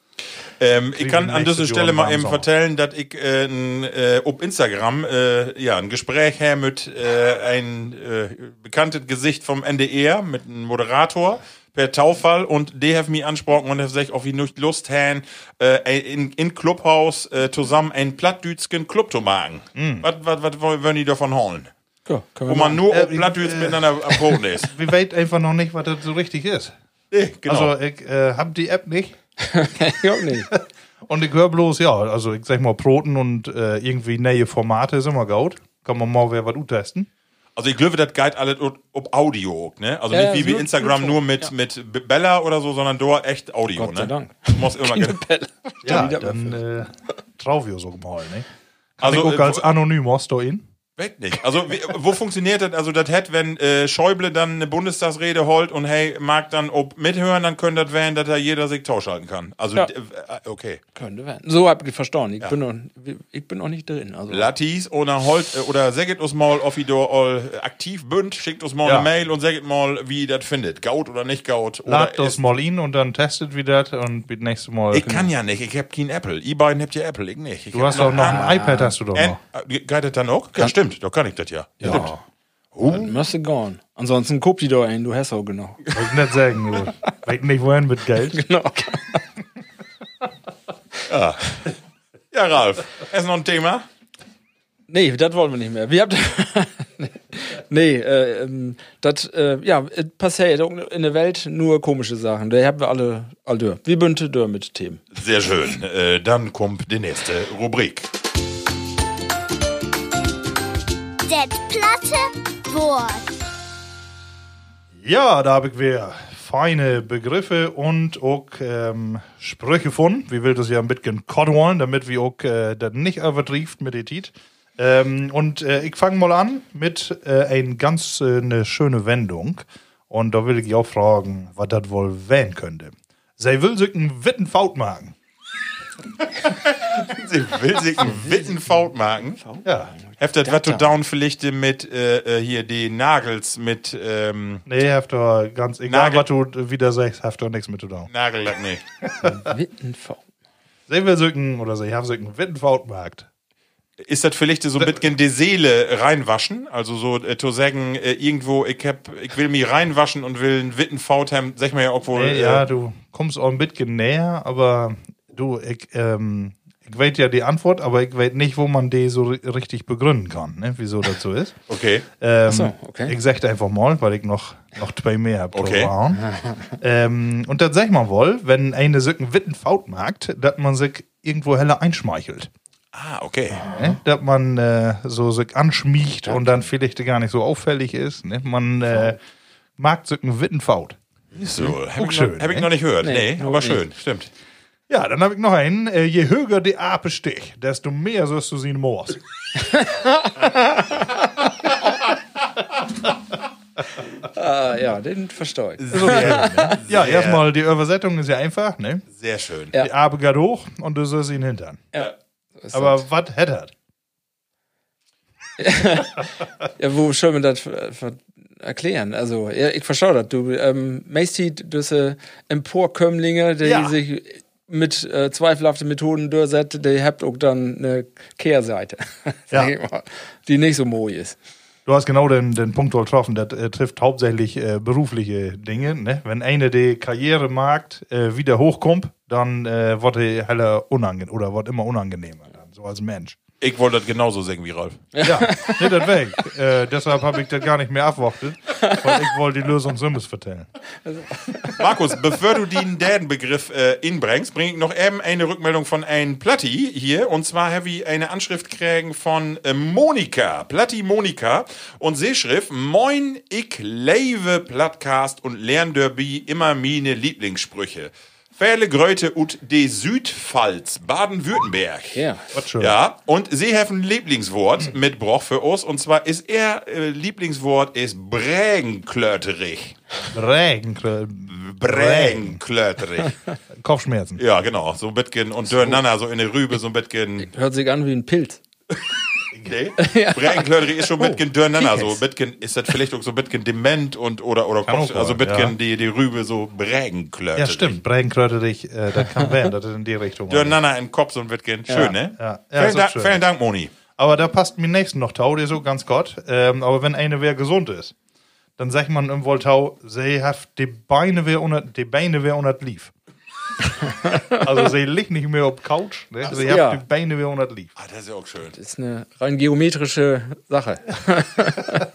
Ähm, ich kann an dieser Stelle mal eben vertellen, dass ich äh, n, äh, auf Instagram äh, ja, ein Gespräch her mit äh, ein äh, bekanntes Gesicht vom NDR, mit einem Moderator per Taufall und die haben mich angesprochen und haben gesagt, ob ich nicht Lust haben, äh, in, in Clubhaus äh, zusammen einen plattdütschen Club zu machen. Was, was, was wollen die davon holen? Ja, Wo man machen. nur Äh, auf Plattdütsch miteinander am Boden ist. Wir weit einfach noch nicht, was das so richtig ist. Nee, genau. Also, ich äh, habe die App nicht. ja, nee. Und ich höre bloß, ja, also ich sag mal, Proten und äh, irgendwie neue Formate ist immer gut. Kann man mal wer was testen. Also ich glaube, das geht alles ob ob Audio, ne? Also Ja, nicht wie bei nur- Instagram nur mit, ja. mit Bella oder so, sondern da echt Audio, Gott ne? sei Dank. Du musst immer genau. Ja, dann äh, wir so mal, ne? Also, ich guck äh, als anonym hast du ihn. Weg nicht. Also wie, wo funktioniert das? Also das hätte, wenn äh, Schäuble dann eine Bundestagsrede holt und hey, mag dann ob mithören, dann könnte das werden, dass da jeder sich tauschalten kann. Also Ja. äh, okay. Könnte werden. So hab ich verstanden. Ich, bin, noch, ich bin noch nicht drin. Also. Latis oder holt äh, oder sagt uns mal, ob ihr all aktiv bünd, schickt uns mal Ja. eine Mail und sagt mal, wie ihr das findet. Gaut oder nicht Gaut. Lad das mal ihn und dann testet wieder das und das nächste Mal. Ich kann ja nicht, ich hab kein Apple. Ihr beiden habt ja Apple, ich nicht. Ich du hast doch noch ein iPad, hast du doch noch. äh, geht das dann auch? Ja, stimmt, da kann ich das ja. Ja. Dann müsste gehen. Ansonsten guck die doch ein, du hast auch genau. Wollte ich nicht sagen, du. Weiß nicht, wohin mit Geld. genau. Ja, Ralf, ist noch ein Thema? Nee, das wollen wir nicht mehr. Wir habt Nee, äh, ähm, das, äh, ja, es passiert in der Welt nur komische Sachen. Da haben wir alle, alle durch. Wir bünden durch mit Themen. Sehr schön. Äh, dann kommt die nächste Rubrik. Det platte Wort. Ja, da habe ich wieder feine Begriffe und auch ähm, Sprüche von. Wir will das ja ein bisschen kordeln, damit wir auch äh, das nicht übertrieft mit der. Ähm, und äh, ich fange mal an mit äh, ein ganz äh, eine schöne Wendung. Und da will ich auch fragen, was das wohl werden könnte. Sie will sich einen Wittenfaut machen. Sie will sich einen Wittenfaut machen. Ja. Heftet was du down vielleicht mit äh, äh, hier die Nagels mit ähm, Nee, doch ganz egal, Nagel- was du wieder sagst, doch nichts mit zu tun. Nagellack, nee. Wittenfau. Sie will sich einen, oder sie haben sich einen Wittenfaut gemacht. Ist das vielleicht so ein bisschen die Seele reinwaschen? Also so äh, zu sagen, äh, irgendwo, ich hab, ich will mich reinwaschen und will einen Wittenfaut haben, sag mal ja auch wohl. Nee, äh, ja, du kommst auch ein bisschen näher, aber du, ich, ähm, ich weiß ja die Antwort, aber ich weiß nicht, wo man die so ri- richtig begründen kann, ne? wieso das so ist. Okay. Ähm, so, okay. Ich sagte einfach mal, weil ich noch, noch zwei mehr habe. Okay. ähm, und das sag ich mal wohl, wenn eine so einen Wittenfaut mag, dass man sich irgendwo heller einschmeichelt. Ah, okay. Ne? Dass man äh, so sich anschmiegt und dann vielleicht gar nicht so auffällig ist. Ne? Man äh, mag so einen Wittenfaut. So, hab, Auch ich, schön, noch, hab ich ne? noch nicht gehört. Nee, Nee, aber nicht. schön, stimmt. Ja, dann habe ich noch einen. Äh, je höher die Ape sticht, desto mehr sollst du sie moors. Ah, ja, den verstehe ich. Ja, erstmal, die Übersetzung ist ja einfach, ne? Sehr schön. Ja. Die Ape geht hoch und du sollst ihn hintern. Ja. So Aber was hätte er? Ja, wo soll man das erklären? Also, ja, ich verstehe das. Du, ähm, Macy, diese Emporkömmlinge, die Ja. sich mit äh, zweifelhaften Methoden durchsetzen, die habt auch dann eine Kehrseite, Ja. mal, die nicht so mooi ist. Du hast genau den, den Punkt getroffen. Das äh, trifft hauptsächlich äh, berufliche Dinge. Ne? Wenn eine die Karriere mag, äh, wieder hochkommt, dann äh, wird die heller unangenehm oder wird immer unangenehmer, dann, so als Mensch. Ich wollte das genauso sagen wie Ralf. Ja, nee, das weg. Äh, deshalb habe ich das gar nicht mehr abwartet, weil ich wollte die Lösung Simmes vertellen. Markus, bevor du den Dädenbegriff äh, inbringst, bring ich noch eben eine Rückmeldung von ein Platti hier. Und zwar habe ich eine Anschrift kriegen von äh, Monika. Platti Monika. Und sie schrift, Moin, ich lebe Plattcast und lern derby immer meine Lieblingssprüche. Fähle Gröte und de Südpfalz, Baden-Württemberg. Ja. Schön. Ja, und sie haben ein Lieblingswort mitgebracht für uns. Und zwar ist ihr äh, Lieblingswort ist Brägenklöterig. Regen, Brägenklöterig. Kopfschmerzen. Ja, genau. So ein bisschen und durcheinander, so in der Rübe, so ein bisschen. Hört sich an wie ein Pilz. Nee? Brägenklöterig ist schon ein bisschen durcheinander. So bisschen, ist das vielleicht auch so bisschen dement und oder, oder Kopf, auch also bisschen ja. die, die Rübe so Brägenklöterig. Ja, stimmt. Brägenkröterig, äh, das kann werden, das ist in die Richtung. Durcheinander im Kopf, ein bisschen. Schön, ne? Ja. Ja, vielen, Dank, schön. vielen Dank, Moni. Aber da passt mir nächsten noch Tau, der so ganz Gott. Ähm, aber wenn eine wer gesund ist, dann sagt man im Voltau, sie hat die Beine wer unter, die Beine wer unter lief. Also sie liegt nicht mehr auf Couch, ne? sie hat ja. die Beine wer unter lief. Ah, das ist ja auch schön. Das ist eine rein geometrische Sache.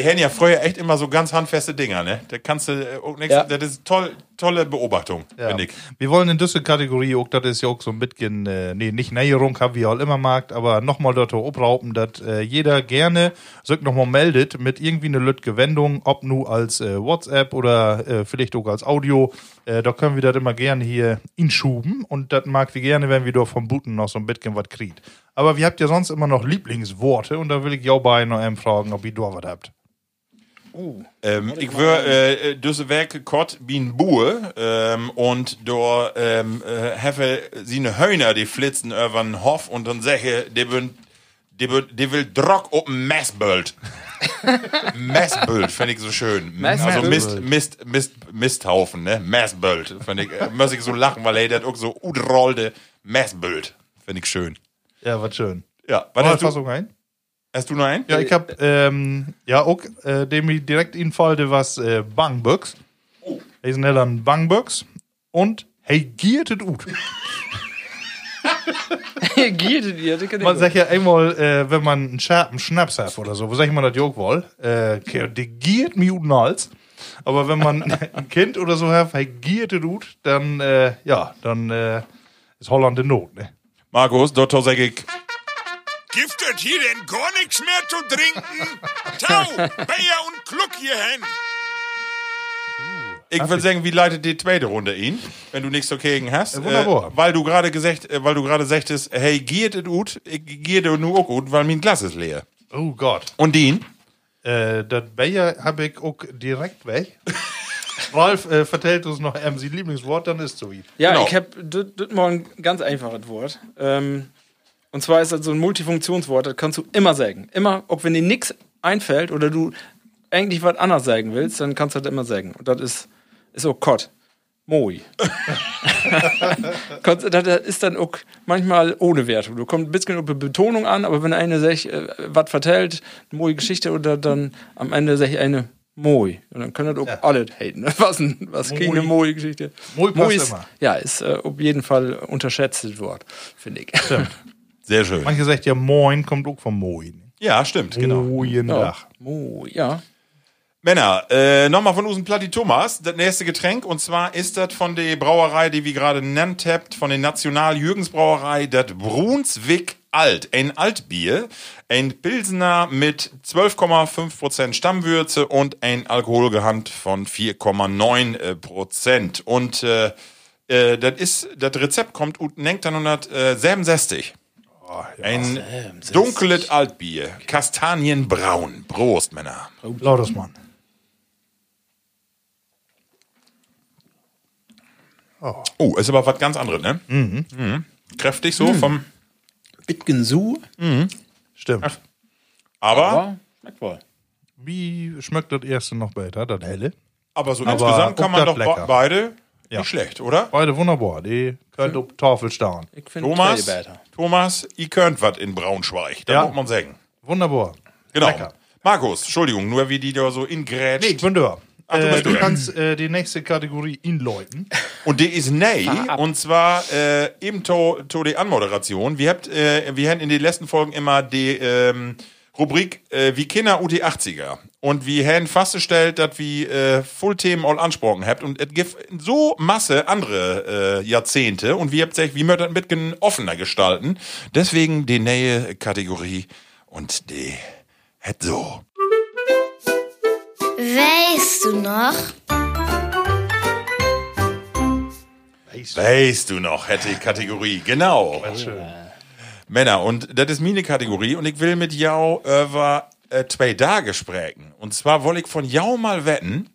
Die haben ja früher echt immer so ganz handfeste Dinger, ne? Da kannst du äh, auch nichts. Ja. Das ist toll, tolle Beobachtung, Ja. finde ich. Wir wollen in diese Kategorie auch, das ist ja auch so ein bisschen, äh, nee, nicht Näherung, hab wie auch immer mag, aber nochmal dort obraupen, dass äh, jeder gerne sich nochmal meldet mit irgendwie eine lütge Wendung, ob nur als äh, WhatsApp oder äh, vielleicht auch als Audio. Äh, da können wir das immer gerne hier inschuben und das mag wir gerne, wenn wir da vom Booten noch so ein bisschen was kriegt. Aber wir habt ja sonst immer noch Lieblingsworte und da will ich ja bei noch einem fragen, ob ihr da was habt. Ähm, ich wür äh, diese Werke kort bin Bue ähm, und da ähm, äh, have sie ne Hühner, die flitzen über den Hof und dann sage die will, die will, die will Drock op Messböld. Messböld finde ich so schön. Messböld. Also Mist, Mist, Mist, Misthaufen, ne? Messböld. Finde ich, äh, muss ich so lachen, weil er das auch so udrollte Messböld. Finde ich schön. Ja, was schön. Ja, was War hast das du, Fassung ein? Hast du noch einen? Ja, ich hab, ähm, ja, auch, äh, dem ich direkt infallte, was, äh, Bangböcks. Oh. Hey, sind dann Bangböcks. Und, hey, giertet ut. Kann ich Man sagt ja einmal, äh, wenn man einen scharfen Schnaps hat oder so, wo sag ich mal das Jog wohl, äh, die giert mir ut Hals. Aber wenn man ein Kind oder so hat, hey, giertet ut, dann, äh, ja, dann, äh, ist Holland in Not, ne? Markus, dort sage ich, Gibt es hier denn gar nichts mehr zu trinken? Tau, Bayer und Kluck hierhin. Ich will sagen, wie leitet die zweite Runde ihn, wenn du nichts dagegen hast? Ja, wunderbar. Äh, weil du gerade gesagt, äh, weil du gerade sagtest, hey, geht es gut? Ich gehe nur auch gut, weil mein Glas ist leer. Oh Gott. Und den? Äh, das Bayer habe ich auch direkt weg. Ralf äh, vertellt uns noch ähm, sein Lieblingswort, dann ist so wie. Ja, Genau. ich habe das mal ein ganz einfaches Wort. Ähm, und zwar ist das so ein Multifunktionswort, das kannst du immer sagen. Immer, auch wenn dir nichts einfällt oder du eigentlich was anderes sagen willst, dann kannst du das immer sagen. Und das ist, ist auch Kott. Moi. Das ist dann auch manchmal ohne Wertung. Du kommst ein bisschen auf die Betonung an, aber wenn eine sich äh, was vertellt, eine moje Geschichte, oder dann am Ende sag ich eine Moi. Und dann können das auch alle haten. Was, ein, was keine moje Geschichte. Moi passt ist, immer. Ja, ist äh, auf jeden Fall unterschätztes Wort, finde ich. Sehr schön. Manche sagt ja Moin, kommt auch vom Moin. Ja, stimmt, genau. Moin Ja. Dach. Moi, ja. Männer, äh, nochmal von Usen Platti Thomas, das nächste Getränk, und zwar ist das von der Brauerei, die wir gerade nennt habt, von der National Jürgens Brauerei, das Brunswick Alt, ein Altbier, ein Pilsener mit 12,5% Stammwürze und ein Alkoholgehalt von 4,9%. äh, Prozent. Und äh, äh, das ist, das Rezept kommt ut 1967. Ein dunkles Altbier, Kastanienbraun. Prost, Männer. Lautes Mann. Oh, ist aber was ganz anderes, ne? Mhm. Kräftig so vom. Wittgensu. Stimmt. Aber, aber, Aber schmeckt wohl. Wie schmeckt das erste noch besser, das helle? so Aber insgesamt kann man doch lecker. beide Ja. nicht schlecht, oder? Beide wunderbar, die könnt auf Tafel stehen. Ich finde Thomas. Thomas, ihr könnt was in Braunschweig, da Ja. muss man sagen. Wunderbar. Genau. Lecker. Markus, Entschuldigung, nur wie die da so ingrätscht. Nee, ich bin da. Ach, du äh, du kannst äh, die nächste Kategorie inläuten. Und die ist nei, und zwar äh, eben to, to die Anmoderation. Wir habt, äh, wir haben in den letzten Folgen immer die ähm, Rubrik äh, wie Kinder und die 80er. Und wir haben festgestellt, dass wir äh, Full-Themen all ansprochen habt. Und es gibt so Masse andere äh, Jahrzehnte. Und wir habt gesagt, wie möchten das ein bisschen offener gestalten. Deswegen die neue Kategorie. Und die hat so. Weißt du noch? Weißt du noch, hätte Kategorie. Genau. Männer, und das ist meine Kategorie und ich will mit jou über äh, zwei Tage sprechen. Und zwar wollte ich von jou mal wetten,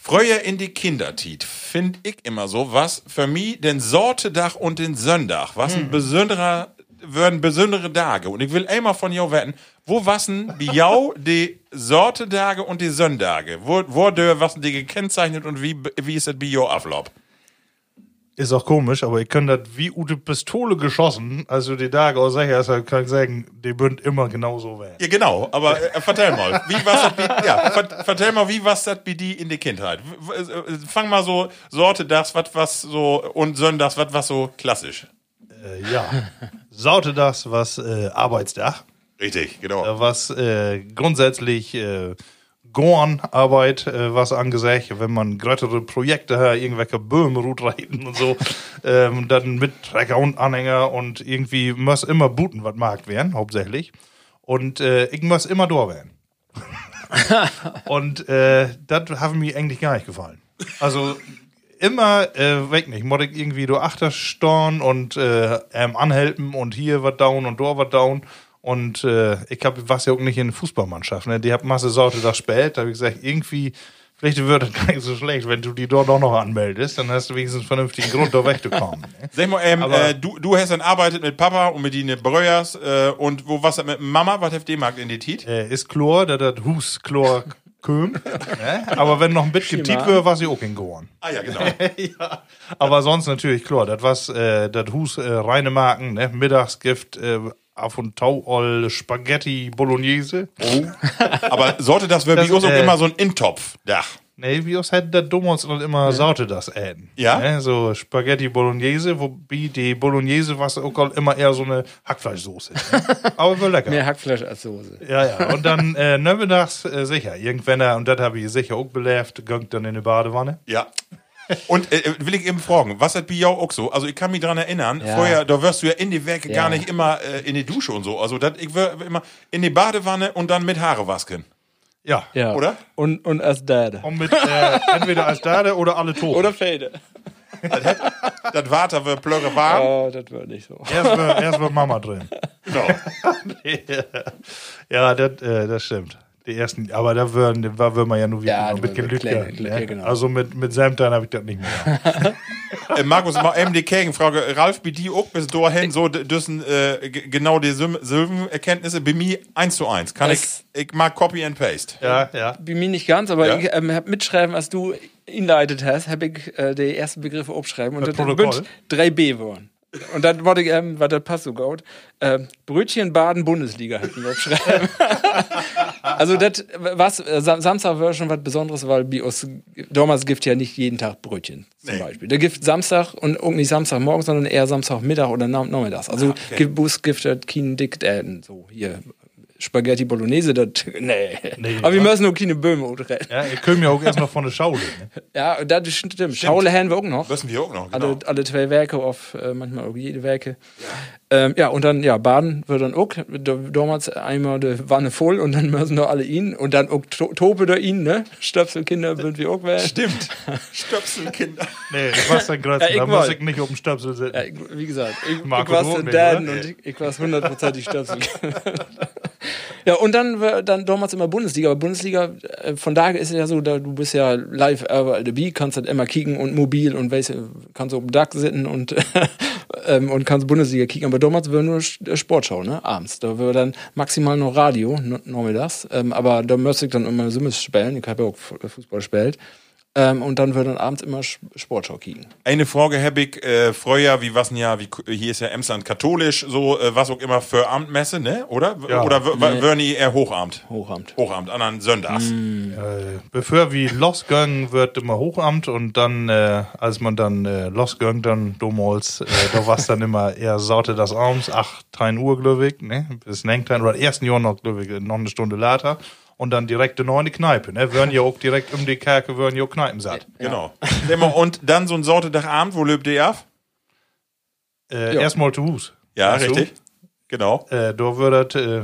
früher in die Kindertit, find ich immer so, was für mich den Sortedach und den Sonntag, was ein besonderer, würden besondere Tage. Und ich will einmal von jou wetten, wo wassen wie jou die Sortetage und die Sonntage? Wo, wo dör was die gekennzeichnet und wie, wie ist das bei jou Ablauf? Ist auch komisch, aber ich kann das wie Ute Pistole geschossen, also die Tage aus sicher ist, kann ich sagen, die bünd immer genauso werden. Ja, genau, aber äh, vertell mal, wie was das bei, ja, ver, vertell mal, wie was das bei die in der Kindheit? Äh, Fang mal so Sorte das, was was so und Sonntags, was was so klassisch. Äh, ja. Saute das, was äh, Arbeitsdach, Richtig, genau. äh, was äh, grundsätzlich Gornarbeit, äh, was angesagt, wenn man größere Projekte hat, irgendwelche Böhmen reiten und so, ähm, dann mit Trecker und Anhänger und irgendwie muss immer Booten was mag werden, hauptsächlich. Und äh, ich muss immer da werden. und äh, das hat mir eigentlich gar nicht gefallen. Also immer äh, weg nicht. Muss ich irgendwie do Achterstorn und äh, ähm, anhelfen und hier was down und da was down. Und äh, ich hab, was ja auch nicht in der Fußballmannschaft, ne? Die hab Masse Sorte da spät, da hab ich gesagt, irgendwie, vielleicht wird das gar nicht so schlecht, wenn du die dort auch noch anmeldest, dann hast du wenigstens einen vernünftigen Grund, da wegzukommen. Ne? Sag mal, ähm, Aber- äh, du, du hast dann arbeitet mit Papa und mit die Breuers äh, und wo was mit Mama, was habt ihr mag in die Tit? Äh, ist Chlor, da das Hus Chlor köm. ne? Aber wenn noch ein bisschen tief wird, war sie auch in Gorn. Ah ja, genau. ja. Aber sonst natürlich klar, das was äh, das Hus äh, reine Marken, ne? Mittagsgift äh, auf und Tau all Spaghetti Bolognese. aber sollte das wirklich Das, auch äh, immer so ein Intopf-Dach? Nee, wie aus hätte der Dummerns und immer Sorte das äten. Ja? Ne? So Spaghetti Bolognese, wobei die Bolognese was auch all immer eher so eine Hackfleischsoße. Ne? Aber war lecker. Mehr Hackfleisch als Soße. Ja, ja. Und dann äh, nachmittags äh, sicher. Irgendwann, äh, und das habe ich sicher auch belebt, gönnt dann in die Badewanne. Ja. Und äh, will ich eben fragen, was hat bei jou auch so? Also ich kann mich dran erinnern, Ja. vorher, da wirst du ja in die Werke Ja. gar nicht immer äh, in die Dusche und so. Also dat, ich wär immer in die Badewanne und dann mit Haare wasken. Ja. Ja. Oder? Und, und als Dade. Und mit äh, entweder als Dade oder alle tot. Oder Fade. Das Water wird plöre warm. Oh, das wird nicht so. Erst war, erst war Mama drin. Genau. ja, das, äh, das stimmt. Die ersten, aber da würden, da war wir man ja nur wieder Ja, mit kleine, Ne? genau. Also mit, mit Samtern habe ich das nicht mehr. äh, Markus, mal eben die Gegenfrage. Ralf, bei dir auch bis dahin so düssen äh, genau die Sil- Silbenerkenntnisse. Bei mir eins zu eins. Kann Das- ich, ich mag Copy and Paste. ja, ja. Bei mir nicht ganz, aber Ja? ich ähm, hab mitschreiben, als du inleitet hast, habe ich äh, die ersten Begriffe aufschreiben und Das das sind 3b geworden. Und dann wollte ich, ähm, was das passt so gut. Ähm, Brötchen Baden Bundesliga hätten wir aufschreiben. also das was äh, Sam Samstag war schon was Besonderes, weil bei uns damals gibt ja nicht jeden Tag Brötchen zum Nee. Beispiel. Da gibt Samstag und nicht Samstagmorgen, sondern eher Samstagmittag oder Nach- nachmittags. Also okay. gibt Bus gibt das kein dick äh, so hier Spaghetti Bolognese, das nee. Nee, Aber wir wa? müssen nur keine Böhme reden. Ja, ihr könnt mir auch erst noch von der Schaule. Ne? Ja, und das stimmt. Schaule haben wir auch noch. Wissen wir auch noch. Genau. Alle, alle zwei Werke auf, äh, manchmal auch jede Werke. Ja. Ähm, ja, und dann, ja, Baden wird dann auch, da- damals einmal die Wanne voll und dann müssen noch alle ihn und dann auch to Tope da ihn, ne? Stöpselkinder würden wir auch werden. Stimmt. Stöpselkinder. Nee, ich weiß dann gerade, Ja, ich da muss ich nicht auf dem Stöpsel sitzen. Ja, ich, wie gesagt, ich, ich Marco war Roth der nicht, Dan oder? und ich, ich war hundertprozentig Stöpsel. Ja, und dann war dann damals immer Bundesliga. Aber Bundesliga, äh, von daher ist es ja so, da, du bist ja live überall dabei, kannst halt immer kicken und mobil und weißt, kannst auf dem Dach sitzen und ähm, und kannst Bundesliga kicken. Aber damals wäre nur äh, Sportschau, ne? Abends. Da wäre dann maximal noch Radio, n- nachmittags. Ähm, aber da müsste ich dann immer Summes spielen. Ich habe ja auch Fu- Fußball gespielt. Ähm, und dann würde dann abends immer Sch- Sportschau kicken. Eine Frage habe ich äh, früher, wie was denn ja, wie, hier ist ja Emsland katholisch, so äh, was auch immer für Abendmesse, ne? Oder? Ja. Oder wären die eher Hochamt? Hochamt. Hochamt, anderen Sonntags. Äh, bevor wir losgegangen wird immer Hochamt und dann, äh, als man dann äh, losgegangen, dann damals, äh, da war es dann immer eher Sorte das abends, 8, 3 Uhr, glaube ich, ne? Bis 9, oder ersten Jahr noch, glaube ich, noch eine Stunde later. Und dann direkt in die Kneipe, ne? Würden ja auch direkt um die Kerke, würden ja auch Kneipen satt. Genau. Immer, und dann so ein Sortedagabend, wo löbt ihr auf? Äh, Ja. Erstmal zu Hus. Ja, Weißt du? richtig. Genau. Äh, da würdet, äh,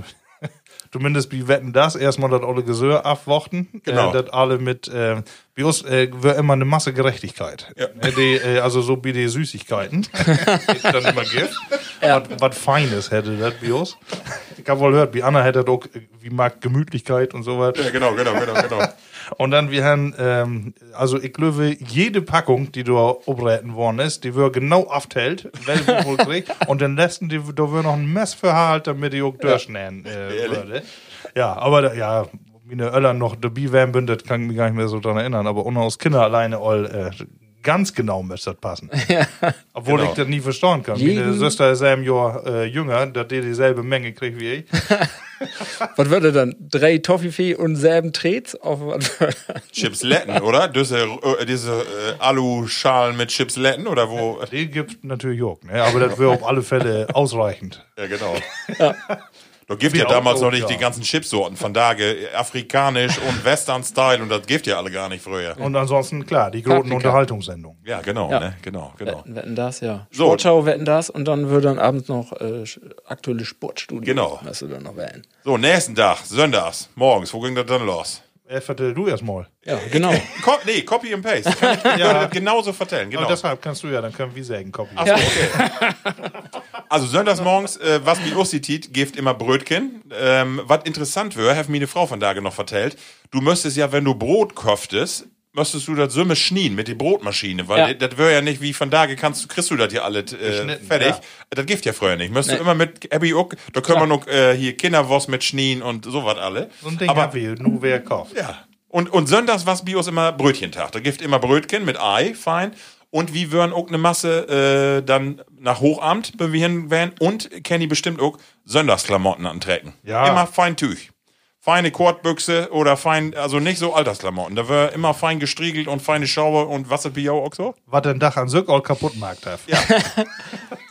zumindest wie wetten das, erstmal das alle Gesör abwarten. Genau. Äh, das alle mit, äh, bei uns äh, wär immer eine Masse Gerechtigkeit. Ja. Äh, die, äh, also so wie die Süßigkeiten. die dann immer gibt. Was, was Feines hätte das bei uns. Ich habe wohl gehört, wie Anna hätte das auch, äh, wie mag Gemütlichkeit und so weiter. Ja, genau, genau, genau, genau. Und dann wir haben, ähm, also ich glaube, jede Packung, die da obreten worden ist, die wird genau aufteilt, welche wohl kriegt. Und den letzten, die, da wird noch ein Mess verhalt, damit die auch durchschneiden äh, würde. Ja, aber da, ja, wie eine Öller noch dabei wären, bin, das kann ich mich gar nicht mehr so dran erinnern. Aber ohne aus Kinder alleine all, äh, ganz genau müsste das passen. Obwohl Genau. ich das nie verstehen kann. Meine Jeden- Schwester ist ein Jahr äh, jünger, dass die dieselbe Menge kriegt wie ich. Was würde dann? Drei Toffifee und selben Trets? Auf was würde Chipsletten, oder? Diese, äh, diese äh, Aluschalen mit Chipsletten, oder wo? Die gibt natürlich auch, ne? aber das wäre auf alle Fälle ausreichend. Ja, genau. Da gibt ja damals auch, noch nicht ja. die ganzen Chipsorten von Dage, afrikanisch und Western-Style und das gibt ja alle gar nicht früher. Und ansonsten, klar, die großen Paprika. Unterhaltungsendungen. Ja, genau, Ja. ne? Genau, genau. Wetten, wetten das, ja. So. Sportschau wetten das und dann würde dann abends noch äh, aktuelle Sportstudien. Genau. Was du dann noch wählen. So, nächsten Tag, sonntags, morgens, wo ging das dann los? Äh, vertell du erstmal. Ja, genau. Co nee, Copy and Paste. Kann ich ja. genauso vertellen, genau. Und deshalb kannst du ja, dann können wir sagen, Copy. Ach so, okay. Also sonntags morgens, äh, was mir aussieht, gibt immer Brötchen. Ähm, was interessant wäre, hat mir eine Frau von Dage noch vertellt, du müsstest ja, wenn du Brot koftest, müsstest du das Summe schnien mit der Brotmaschine, weil Ja. das wäre ja nicht wie von Dage kannst du, kriegst du das ja alles äh, fertig. ja. Das gibt ja früher nicht. Müsstest Nee. du immer mit Abby Uck, da können wir noch äh, hier Kinderwurst mit schnien und sowas alle. So ein Ding Aber hab ich, nur wer kauft. ja. Und, und sonntags was Bios immer Brötchentag. Da gibt immer Brötchen mit Ei, fein. Und wie würden auch eine Masse äh, dann nach Hochamt bewegen werden und Kenny bestimmt auch Sonntagsklamotten antrecken. Ja. Immer fein Tüch. Feine Kordbüchse oder fein, also nicht so Altersklamotten. Da wird immer fein gestriegelt und feine Schaube und was ist auch so? Was den Dach an Söck all kaputt gemacht hat. Ja.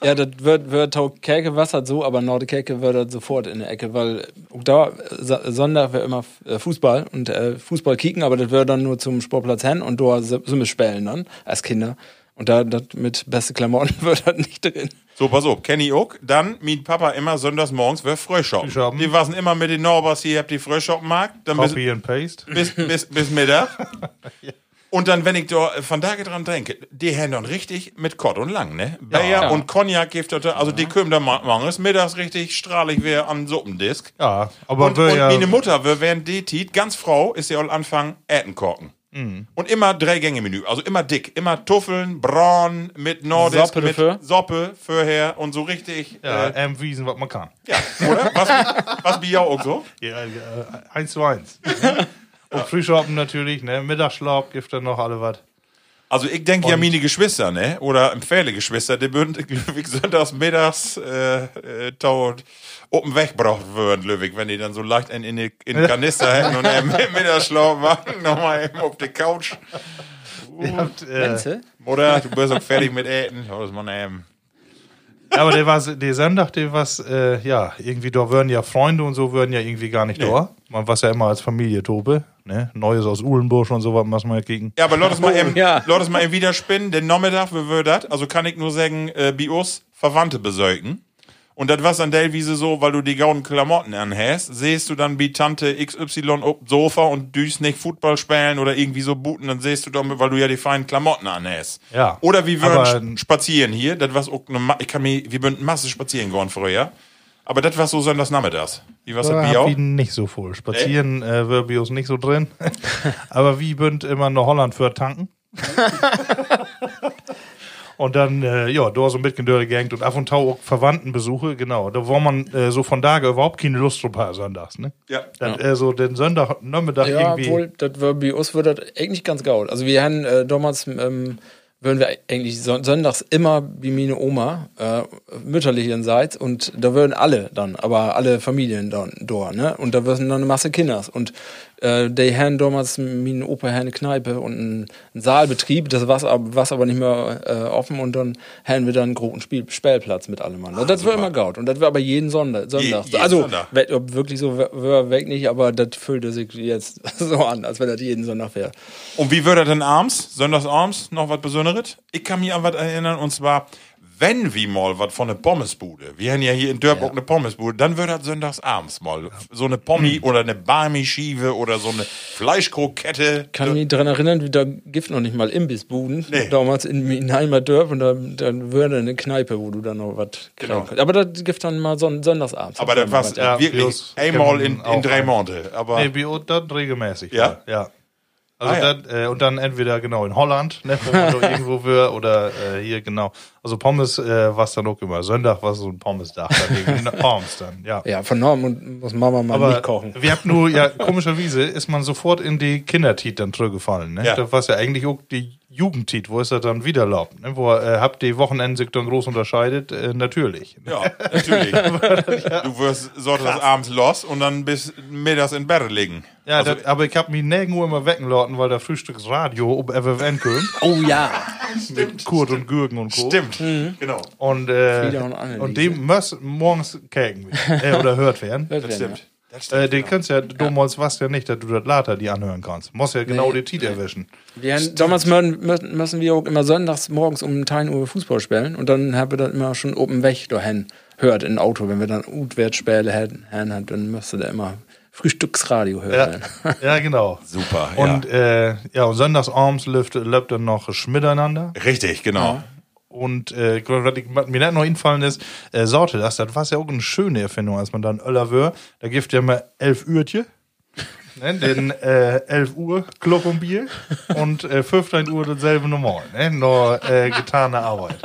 Ja, das wird, wird Tau Kerke wassert so, aber Norde Kerke wird das sofort in der Ecke, weil auch da Sonntag wäre immer äh, Fußball und äh, Fußball kicken, aber das wird dann nur zum Sportplatz hin und da sind wir spielen dann als Kinder. Und da das mit beste Klamotten wird das nicht drin. So, pass auf, Kenny auch. Dann mit Papa immer sonntags morgens wird Frühshoppen. Frühshoppen. Die waren immer mit den Norbers hier, habt die Frühshoppenmarkt. Dann bis, Copy and Paste. bis, bis, bis Mittag. Und dann, wenn ich da von da dran denke, die dann richtig mit Kott und Lang, ne? Bayer Ja. und Cognac gibt das, also die können da morgens mittags richtig strahlig wäre am Suppendisk. Ja, aber Und, und ja, meine Mutter, wir wären die Tiet, ganz Frau, ist ja all Anfang Äten kochen. Mhm. Und immer drei Gänge Menü, also immer dick, immer Tuffeln, Braun mit Nordisk, Soppe mit dafür? Soppe vorher und so richtig, ja, äh, ähm, wiesen, was man kann. ja, oder? Was, was Bier auch so? Ja, ja, eins zu eins. Und Frühschoppen natürlich, ne? Mittagsschlaf gibt dann noch alle was. Also ich denke ja meine Geschwister, ne? Oder empfehle Geschwister, die würden, Löwig, sonntags mittags äh, äh, tot oben weggebracht würden, Löwig, wenn die dann so leicht in, in, die- in den Kanister hätten und er mit Mittagsschlaf machen, nochmal eben auf die Couch. Ihr habt, äh? Oder du bist auch fertig mit Äten. Oh, das ist man eben. Aber der war, der Sonntag, der was, äh, ja, irgendwie, da würden ja Freunde und so würden ja irgendwie gar nicht da. Man war ja immer als Familie tobe, ne? Neues aus Uhlenburg und so was, was man ja kriegen. Ja, aber lass es mal eben, ja. lass es mal eben wieder spinnen. Den Nachmittag, wie wird das? Also kann ich nur sagen, äh, Bios Verwandte besäugen. Und das was an der Wiese so, weil du die gauden Klamotten anhast, siehst du dann wie Tante XY auf Sofa und düst nicht Football spielen oder irgendwie so booten, dann siehst du damit, weil du ja die feinen Klamotten anhast. Ja. Oder wie wir spazieren hier, das was auch ne, Ma- ich kann mir, wir sind Masse spazieren geworden früher. Aber das war so sonntags nachmittags. Wie was Da das Bier auch? ich nicht so voll. Spazieren äh, wär Bios nicht so drin. aber wie bünd immer nach Holland für tanken. Und dann, äh, ja, da so ein bisschen durchgehängt und ab und zu auch Verwandtenbesuche, genau. Da war man äh, so von Tage überhaupt keine Lust drauf haben, sonntags, ne? Ja. Dann, äh, so den Sonntag, Nachmittag Ja, irgendwie. obwohl, das war bei uns wird das eigentlich ganz gaul. Also wir haben äh, damals, ähm, würden wir eigentlich son sonntags immer wie meine Oma, äh, mütterlicherseits, und da würden alle dann, aber alle Familien dann dort, ne? Und da würden dann eine Masse Kinders. Und äh, die haben damals meine Opa eine Kneipe und einen, einen Saalbetrieb, das war aber, nicht mehr äh, offen und dann haben wir dann einen großen Spiel Spielplatz mit allem Mann. das war immer gaut. Und das war aber jeden Sonntag. Sonntag. jeden also, Sonntag. wirklich so war, weg nicht, aber das fühlte sich jetzt so an, als wenn das jeden Sonntag wäre. Und wie wird er denn abends, sonntags abends, noch was Besonderes? Ich kann mich an was erinnern, und zwar, wenn wir mal was von einer Pommesbude, wir haben ja hier in Dörp auch eine Pommesbude, dann wird das sonntags abends mal so eine Pommi oder eine Barmi-Schiebe oder so eine Fleischkrokette. kann mich daran erinnern, wie da gibt noch nicht mal Imbissbuden. Nee. Damals in, in Heimer Dörp und da, dann würde eine Kneipe, wo du dann noch was Genau. kannst. Aber das gibt dann mal son sonntagsabends. Aber das war's Ja, wirklich bloß einmal in, in drei Monate. Aber Nee, dann regelmäßig. Ja? Ja. Also Ah, ja. dann, äh, und dann entweder genau in Holland, ne, wo man da irgendwo wäre, oder äh, hier genau. Also Pommes äh, was dann auch immer. Sonntag war so ein Pommesdach wegen abends dann, ja. ja, von Norm und muss Mama mal Aber nicht kochen. wir habt nur, ja, komischerweise ist man sofort in die Kindertit dann zurückgefallen. Ne? Ja. Das war ja eigentlich auch die Jugendtit, wo ist das dann wieder erlaubt? Ne? Wo äh, habt die Wochenende sich dann groß unterscheidet? Äh, natürlich. ja, natürlich. Du wirst sonntags abends los und dann bis mittags in Bett liegen. Ja, Also- das, aber ich hab mich nirgendwo immer wecken lassen, weil der Frühstücksradio ob FFN kommt. Oh ja. mit Kurt und Gürgen und Co. Stimmt, genau. Und, äh, und und dem muss morgens käken äh, oder hört werden. Das werden, stimmt. Das stimmt. Äh, den kannst ja, damals was ja nicht, dass du das later die anhören kannst. Muss ja genau die Tit erwischen. Wir haben, damals müssen, wir auch immer sonntags morgens um 10 Uhr Fußball spielen und dann haben wir das immer schon oben weg dahin hört im Auto. Wenn wir dann Utwärtsspiele hätten, hätten, dann müsste der immer Frühstücksradio hören. Ja, ja genau. Super, Und ja. äh, ja, und sonntags abends läuft, läuft dann noch Schmiteinander. Richtig, genau. Und äh, was mir nicht noch infallen ist, äh, Sorte das, das war ja auch eine schöne Erfindung, als man dann Öller wör. Da gibt ja mal elf Uhrtje. Ne, den äh, 11 Uhr Club und Bier und äh, 15 Uhr dasselbe normal. Ne? Nur äh, getane Arbeit.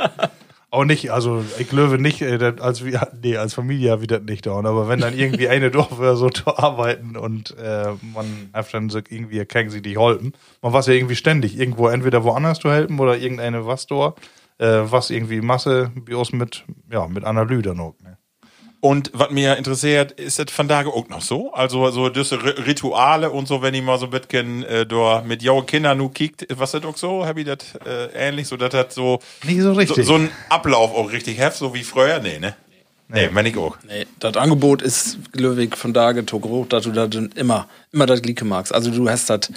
Auch nicht, also ich glaube nicht, äh, als, wir, nee, als Familie habe ich das nicht dauern, aber wenn dann irgendwie eine Dorf wäre, so zu arbeiten und äh, man hat dann so irgendwie, kann sie dich holpen. Man war ja irgendwie ständig irgendwo, entweder woanders zu helfen oder irgendeine was dort, äh, was irgendwie Masse, Bios mit, ja, mit Analyse noch. Ne? Und was mir interessiert, ist das von Tage auch noch so? Also so diese Ri- Rituale und so, wenn ich mal so ein bisschen äh, da mit jauen Kindern nu kickt, was das auch so? Hab ich das äh, ähnlich, so dass das so, Nicht so so richtig. so ein Ablauf auch richtig heft, so wie früher? Nee, ne? Nee, nee ich auch. Nee, das Angebot ist, glaube ich, von da to groß, dass du da dann immer, immer das Gleiche magst. Also du hast das,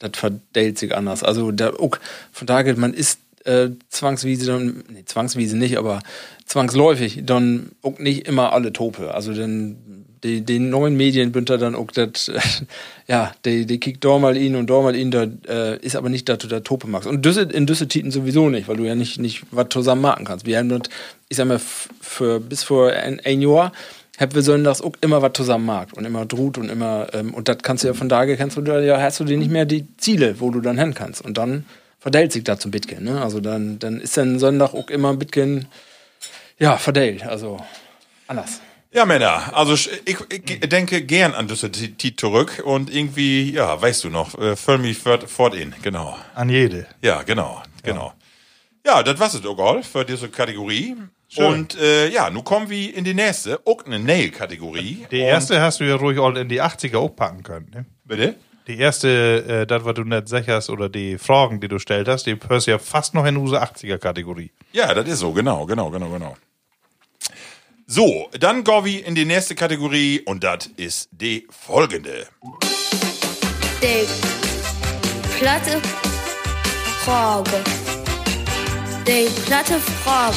das verdellt sich anders. Also der, auch von daher, man ist äh, zwangsweise dann, nee, zwangsweise nicht, aber zwangsläufig dann auch nicht immer alle Tope. Also dann die, die neuen Medien bündern dann auch das, äh, ja, die, die kickt da mal ihn und da mal ihn, da äh, ist aber nicht, dass du da Tope magst. Und Düsse, in Düsse Titen sowieso nicht, weil du ja nicht, nicht was zusammen machen kannst. Wir haben dort, ich sag mal, für, bis vor ein, ein Jahr, haben wir sonntags auch immer was zusammen mag und immer droht und immer, ähm, und das kannst du ja von da kennst du ja, hast du dir nicht mehr die Ziele, wo du dann hin kannst. Und dann verdellt sich das zum Bitcoin, ne? Also dann, dann ist dann Sonntag auch immer ein Bitcoin, ja, verdellt, also anders. Ja, Männer, also ich, ich, denke gern an diese Zeit zurück und irgendwie, ja, weißt du noch, äh, füll mich fort, fort in, genau. An jede. Ja, genau, genau. Ja, das war's es auch all für diese Kategorie. Schön. Und äh, ja, nun kommen wir in die nächste, auch eine Nail-Kategorie. Die Und- erste hast du ja ruhig all in die 80er auch packen können. Ne? Bitte? Die erste, äh, das, was du nicht sicherst, oder die Fragen, die du stellt hast, die hörst ja fast noch in unsere 80er-Kategorie. Ja, das ist so, genau, genau, genau, genau. So, dann gehen wir in die nächste Kategorie und das ist die folgende. Die platte Frage. Die platte Frage.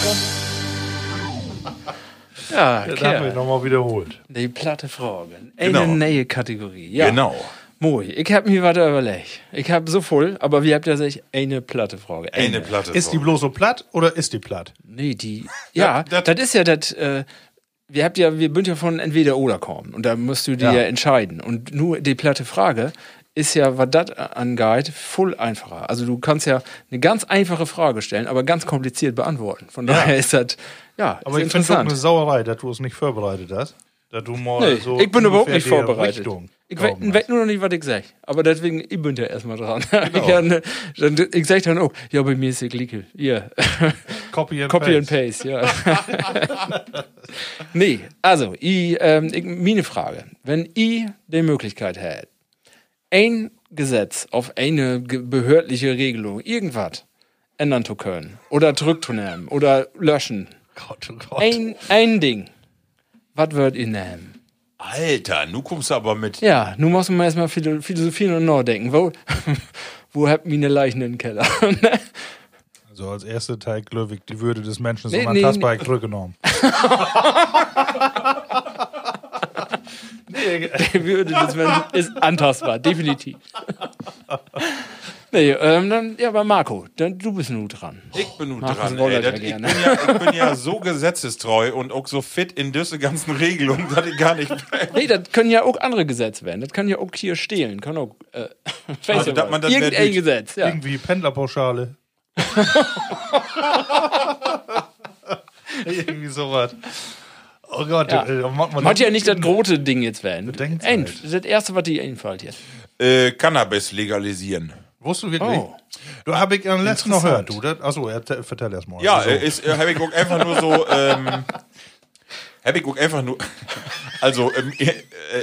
Ja, Das haben wir nochmal wiederholt. Die platte Frage. Eine Genau. neue Kategorie. Ja. Genau. Moi, ich hab mir was überlegt. Ich hab so voll, aber wie habt ihr sich eine platte Frage? Eine Platte. Ist die bloß so platt oder ist die platt? Nee, die. Ja, das- das ist ja das. Äh, wir habt ja, wir bünd ja von entweder oder kommen und da musst du dir Ja. ja. entscheiden. Und nur die platte Frage ist ja, was das angeht, voll einfacher. Also du kannst ja eine ganz einfache Frage stellen, aber ganz kompliziert beantworten. Von daher ist das, ja, Aber ist ich finde es auch eine. Sauerei, dass du es nicht vorbereitet hast. Dass du mal Nee, so ich bin überhaupt nicht vorbereitet. Richtung Ich weiß hast. nur noch nicht, was ich sag. Aber deswegen, ich bin ja erstmal dran. Ich, ja, ne, dann, ich sag dann auch, ja, bei mir ist die Glicke. Hier. Copy and Copy paste. and paste, ja. nee, also, ich, ähm, ich, meine Frage. Wenn ich die Möglichkeit hätte, ein Gesetz auf eine behördliche Regelung, irgendwas, ändern zu können oder zurückzunehmen oder löschen, Gott, oh Gott. ein, ein Ding, was würdet ihr nehmen? Alter, nu kommst du aber mit. Ja, nun muss man erstmal philo- philosophieren und nachdenken. Wo, wo habt ihr eine Leichen im Keller? Also als erster Teil Glöwig die Würde des Menschen Nee, ist nee, unantastbar zurückgenommen. Die Würde des Menschen ist antastbar, definitiv. nee, ähm, dann, ja, aber Marco, dann, du bist nun dran. Ich bin nun Markus dran. Ey, das, ich, bin ja, ich bin ja so gesetzestreu und auch so fit in diese ganzen Regelungen, dass ich gar nicht. Nee, das können ja auch andere Gesetze werden. Das kann ja auch hier stehlen. Kann auch, äh, Also, dass man das Irgendein Gesetz, ja. Irgendwie Pendlerpauschale. Irgendwie sowas. Oh Gott, Ja. äh, macht man Macht ja nicht das große Ding jetzt werden. End. Das ist das erste, was dir einfällt jetzt. Äh, Cannabis legalisieren. Wusstest du wirklich? Oh. Du habe ich am letzten noch gehört, du. das- Achso, er- vertell erst mal. Ja, Also, äh, ist, äh, hab ich auch einfach nur so. Ähm, ich auch einfach nur. Also, ähm, äh,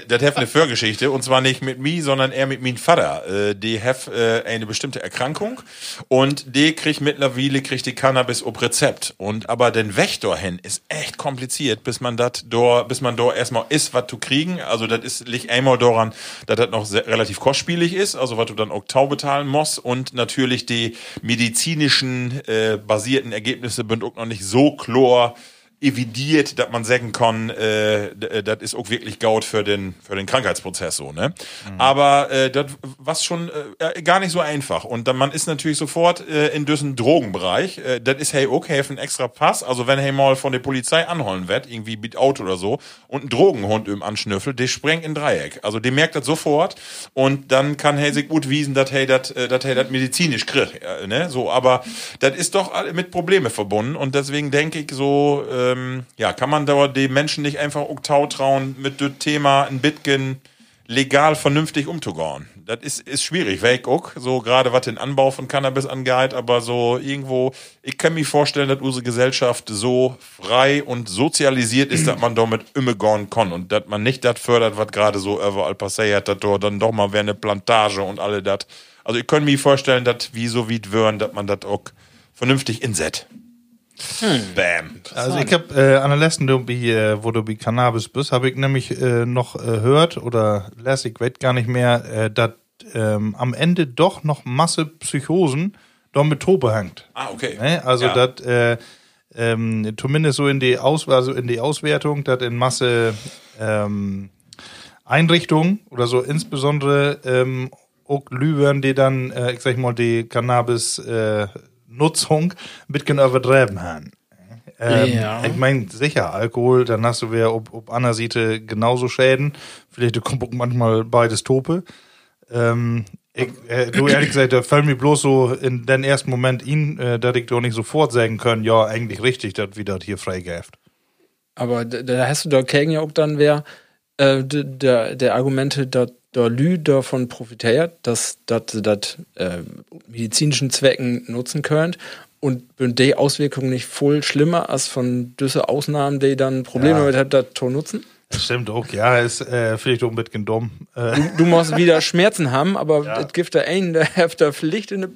das hat eine Vorgeschichte und zwar nicht mit mir, sondern eher mit meinem Vater. Äh, die hat äh, eine bestimmte Erkrankung und die kriegt mittlerweile kriegt die Cannabis ob Rezept. Und aber den Weg dahin ist echt kompliziert, bis man das da, bis man da erstmal ist, was zu kriegen. Also, das ist liegt einmal daran, dass das noch sehr, relativ kostspielig ist, also was du dann auch tau bezahlen musst und natürlich die medizinischen äh, basierten Ergebnisse sind auch noch nicht so klar evidiert, dass man sagen kann, äh, äh, das ist auch wirklich Gaut für den für den Krankheitsprozess so, ne? Aber äh, das was schon äh, gar nicht so einfach und dann man ist natürlich sofort äh, in diesem Drogenbereich. Äh, das ist hey auch helfen extra Pass, also wenn hey mal von der Polizei anholen wird, irgendwie mit Auto oder so und ein Drogenhund im anschnüffelt, der sprengt in Dreieck. Also der merkt das sofort und dann kann hey sich gut wiesen, dass hey das äh, dass hey das medizinisch kriegt, äh, ne? So, aber das ist doch mit Probleme verbunden und deswegen denke ich so, ähm, ja, kann man da den Menschen nicht einfach auch tau trauen, mit dem Thema ein Bitcoin legal vernünftig umzugehen. Das ist, ist schwierig, ich auch, so gerade was den Anbau von Cannabis angeht, aber so irgendwo, ich kann mir vorstellen, dass unsere Gesellschaft so frei und sozialisiert ist, dass man damit umgehen kann und dass man nicht das fördert, was gerade so überall passiert, dass da dann doch mal wäre eine Plantage und alle das. Also ich kann mir vorstellen, dass wie so wie würden, dass man das auch vernünftig inset. Bam. Also ich habe äh, an der letzten, äh, wo du bei Cannabis bist, habe ich nämlich äh, noch äh, hört oder les, ich weiß gar nicht mehr, äh, dass ähm, am Ende doch noch Masse Psychosen da mit Tobe hängt. Ah, okay. Ne? Also Ja. das äh, ähm, zumindest so in die Aus also in die Auswertung, dass in Masse ähm, Einrichtungen oder so insbesondere ähm, auch Lübern, die dann, äh, ich sag mal, die Cannabis äh, Nutzung bisschen übertreiben haben. Ähm, Ja. Ich meine, sicher, Alkohol, dann hast du wieder ob, ob einer Seite genauso Schäden. Vielleicht kommt manchmal beides Tope. Ähm, ich, äh, du ehrlich gesagt, da fällt mir bloß so in den ersten Moment ihn, äh, dass ich doch nicht sofort sagen können, ja, eigentlich richtig, dass wir das hier freigäft. Aber da, da hast du da gegen ja auch dann wer äh, der, der Argumente, dass der Lü davon profitiert, dass sie das äh, medizinischen Zwecken nutzen könnt und sind die Auswirkungen nicht voll schlimmer als von diese Ausnahmen, die dann Probleme Ja. damit hat, das zu nutzen? Das stimmt auch, ja, ist äh, vielleicht auch ein bisschen dumm. Äh, Du musst wieder Schmerzen haben, aber es gibt da einen, der hat da vielleicht eine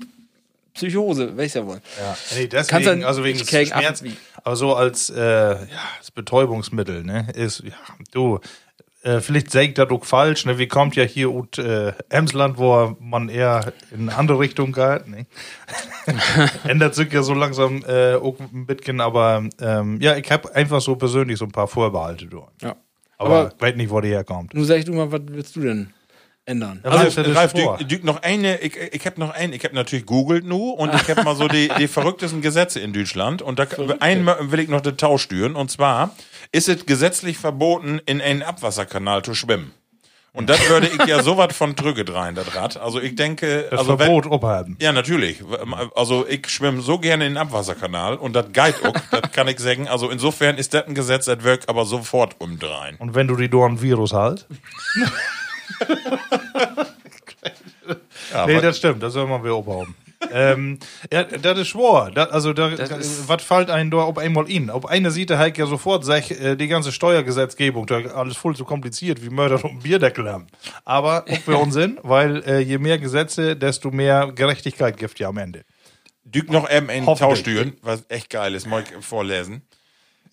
Psychose, weiß ja wohl. Ja, nee, deswegen, dann also wegen Schmerz, aber so als, äh, ja, als Betäubungsmittel, ne, ist, ja, du, äh, vielleicht sagt das auch falsch, ne, wie kommt ja hier ut äh, Emsland, wo man eher in eine andere Richtung geht, ne. Ändert sich ja so langsam äh, auch ein bisschen, aber ähm, ja, ich habe einfach so persönlich so ein paar Vorbehalte dort. Ja. Aber, Aber- ich weiß nicht, wo die herkommt. Nun sag ich du mal, was willst du denn ändern? Also, stellt Ralf, du, du noch eine, ich, ich habe noch einen, ich habe natürlich googelt nu und ich habe mal so die, die verrücktesten Gesetze in Deutschland und da einen will ich noch den Tausch stören und zwar ist es gesetzlich verboten, in einen Abwasserkanal zu schwimmen. Und das würde ich ja so was von drücken rein, das Rad. Also ich denke, Das also wenn, Verbot abhalten. ja, natürlich. Also ich schwimme so gerne in den Abwasserkanal und das geht auch, das kann ich sagen. Also insofern ist das ein Gesetz, das wirkt aber sofort umdrehen. Und wenn du die Dorn Virus halt? Ja, Nee, aber- das stimmt, das soll man wieder abhaben. ähm, ja, das ist schwor. Das, also, da, ist- was fällt einem da auf einmal in? Auf eine Seite halt ja sofort, sag, äh, die ganze Steuergesetzgebung, da alles voll so kompliziert wie Mörder und Bierdeckel haben. Aber auch für Unsinn, weil äh, je mehr Gesetze, desto mehr Gerechtigkeit gibt ja am Ende. Dück noch eben in. Tauschtüren, was echt geil ist, mal vorlesen.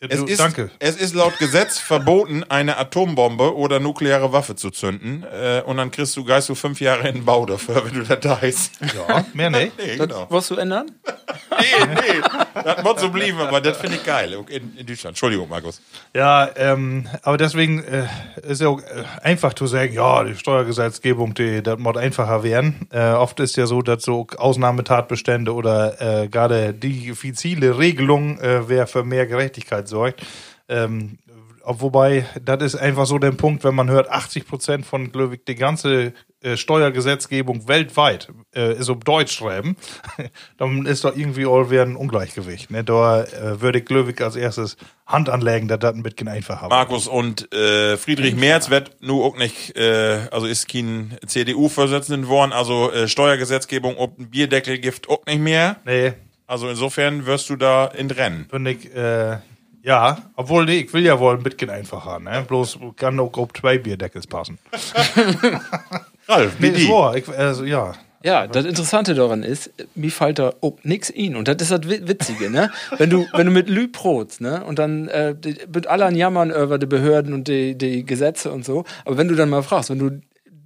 Es Du, ist, danke. es ist laut Gesetz verboten, eine Atombombe oder nukleare Waffe zu zünden. Äh, und dann kriegst du, geist du fünf Jahre in den Bau dafür, wenn du da da ist. Ja, mehr nicht. Nee, Das genau. wirst du ändern? Nee, nee. Das muss so blieben, aber das finde ich geil. In, in Deutschland. Entschuldigung, Markus. Ja, ähm, aber deswegen äh, ist ja auch äh, einfach zu sagen, ja, die Steuergesetzgebung, die, das muss einfacher werden. Äh, oft ist ja so, dass so Ausnahmetatbestände oder äh, gerade diffizile Regelungen, äh, wer für mehr Gerechtigkeit sorgt. Ähm, ob- wobei, das ist einfach so der Punkt, wenn man hört, 80 Prozent von, glaube ich, die ganze äh, Steuergesetzgebung weltweit äh, ist auf Deutsch schreiben, dann ist doch irgendwie all wieder ein Ungleichgewicht. Ne? Da äh, würde ich, ich, als erstes Hand anlegen, dass das ein bisschen einfacher. Markus und äh, Friedrich Merz wird nur auch nicht, äh, also ist kein CDU-Vorsitzenden geworden, also äh, Steuergesetzgebung ob ein Bierdeckel gibt auch nicht mehr. Nee, Also insofern wirst du da in Rennen. finde ich, äh, ja, obwohl, nee, ich will ja wohl ein bisschen einfacher, ne? Bloß kann auch auf zwei Bierdeckels passen. Ralf, wie die? ich, also, ja. Ja, das Interessante daran ist, mir fällt da auch nix in. Und das ist das Wi- Witzige, ne? Wenn du, wenn du mit Lü protst, ne? Und dann äh, die- mit allen jammern über die Behörden und die, die Gesetze und so. Aber wenn du dann mal fragst, wenn du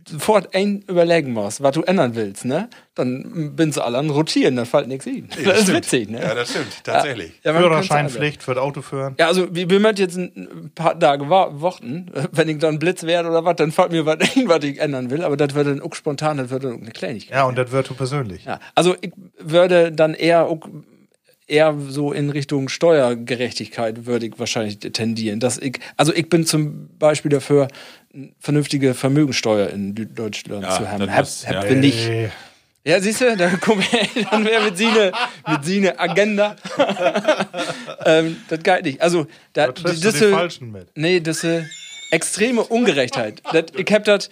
sofort ein überlegen musst, was du ändern willst, ne? Dann bin sie alle an rotieren, dann fällt nichts in. das ist witzig, ne? Ja, das stimmt, tatsächlich. Ja, Führerscheinpflicht für das Autoführen. ja, also wie wir möchten jetzt ein paar Tage wa- warten, wenn ich dann Blitz werde oder was, dann fällt mir was ein, was ich ändern will, aber das wird dann auch spontan, das wird dann auch eine Kleinigkeit. Ja, und das wird du persönlich. Ja, also ich würde dann eher auch eher so in Richtung Steuergerechtigkeit würde ich wahrscheinlich tendieren. Dass ich, also ich bin zum Beispiel dafür, vernünftige Vermögensteuer in Deutschland Ja, zu haben. Hab, muss- hab ja. Äh, Ja, siehst du, da kommen wir, dann wäre mit sie eine, mit Agenda. ähm, das geht nicht. Also, da, da das ist- Falschen mit. Nee, das ist extreme Ungerechtheit. Das, ich hab das.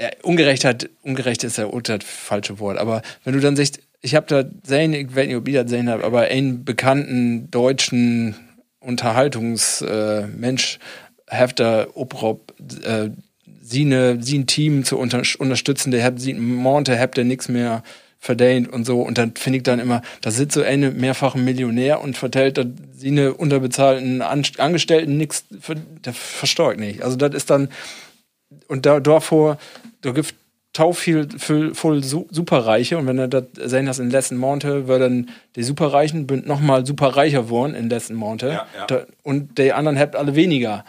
Ja, Ungerechtheit, ungerecht ist ja auch das falsche Wort. Aber wenn du dann siehst, ich habe da sehen, ich weiß nicht, ob ihr das gesehen habt, aber einen bekannten deutschen Unterhaltungsmensch äh, hat da äh, sie, ne, sie ein Team zu unter, unterstützen, der hat sie Monte, habt der nichts mehr verdient und so. Und dann finde ich dann immer, da sitzt so eine mehrfache Millionär und vertellt, dass sie unterbezahlten An Angestellten nichts, der versteuert nicht. Also das ist dann, und da, davor, da gibt tau viel, viel, voll su Superreiche und wenn er das sehen das in den letzten Monaten, wird dann die Superreichen bünd noch mal superreicher worden in den letzten Monaten Ja, ja. Und die anderen habt alle weniger.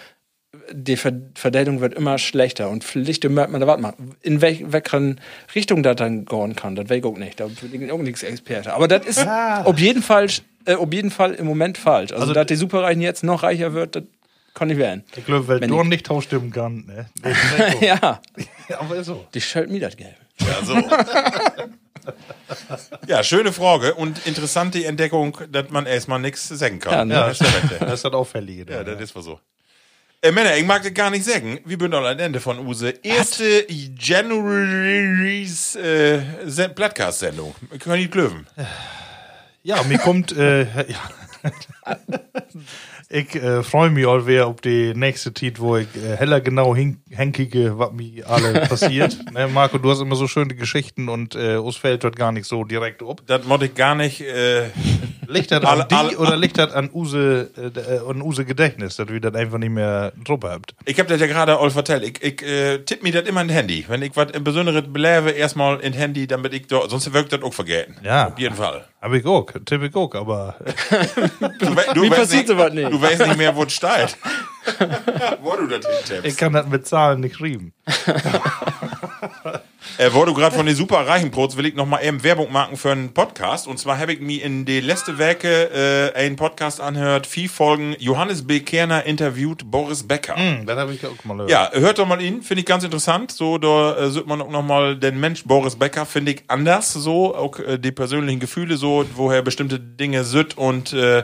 Die Ver Verdeltung wird immer schlechter und Pflicht merkt man da was machen. In welch, welcher Richtung das dann gehen kann, das weiß ich auch nicht. Da bin ich auch nichts Experte. Aber das ist auf jeden Fall, äh, auf jeden Fall im Moment falsch. Also, Also- dass die Superreichen jetzt noch reicher wird, das kann nicht werden. Ich glaube, weil Wenn du ich- nicht tauschstimmen kann. Ne? Nicht Ja. Aber so. die schält mir das Geld. Ja, so. ja, schöne Frage und interessante Entdeckung, dass man erstmal nichts sagen kann. Ja, ne? Ja, das. Das ist das Auffällige. Ja, da, das ist wohl so. Äh, Männer, ich mag das gar nicht sagen. Wir bin am Ende von Use. Erste January's äh, Se- Podcast-Sendung. Können die Klöwen. Ja, mir kommt, äh, ja. Ich äh, freue mich auch wer auf die nächste Tit, wo ich äh, heller genau hin henkige, was mir alle passiert. ne, Marco, du hast immer so schöne Geschichten und äh, uns fällt dort gar nicht so direkt ob. Das wollte ich gar nicht. Äh, Liegt das an die oder liegt das an Use, äh, äh, an Use Gedächtnis, dass wir das einfach nicht mehr Truppe habt? ich hab das ja gerade all vertellt. Ich, ich äh, tipp mir das immer in Handy. Wenn ich was Besonderes belebe, erstmal in Handy, damit ich da, sonst wirkt das auch vergessen. Ja. Auf jeden Fall. Hab ich auch, tipp ich auch, aber Du, du Wie passiert sowas nicht? Du weißt nicht mehr, wo es steht. wo du das ich hintippst. kann das mit Zahlen nicht schreiben. Äh, wo du gerade von den super reichen Brots will ich noch mal eben Werbung machen für einen Podcast. Und zwar habe ich mir in die letzte Werke äh, einen Podcast anhört, vier Folgen. Johannes B. Kerner interviewt Boris Becker. Hm, das habe ich auch mal gehört. Ja, hört doch mal ihn, finde ich ganz interessant. So, da äh, sieht man auch noch mal den Mensch Boris Becker, finde ich anders. So, auch äh, die persönlichen Gefühle, so, woher bestimmte Dinge sütt und äh,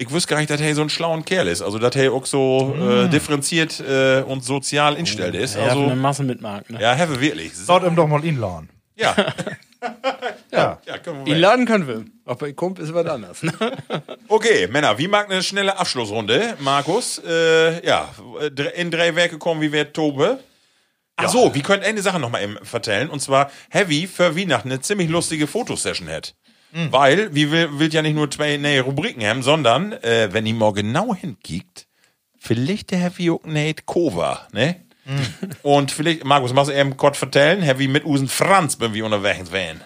ich wüsste gar nicht, dass er so ein schlauer Kerl ist. Also, dass er auch so äh, differenziert äh, und sozial instellt ist. Ja, Also, eine Masse mitmarkt, ne? ja, have wirklich. Dort ihm doch mal inladen. Ja. Ja. ja, können wir laden können wir. Aber bei Kump ist was anderes. Ne? Okay, Männer, wie mag eine schnelle Abschlussrunde? Markus, äh, ja, in drei Werke kommen, wie wird Tobe? Ach so, wir können eine Sache noch mal eben vertellen. Und zwar, Heavy für Weihnachten eine ziemlich lustige Fotosession hat. Weil, wie will, will ja nicht nur zwei neue Rubriken haben, sondern, äh, wenn ihr mal genau hinkickt, vielleicht der Heavy auch nicht Kova, ne? Und vielleicht, Markus, machst du eben kurz vertellen, Heavy mit Usen Franz, wenn wir unterwegs wären.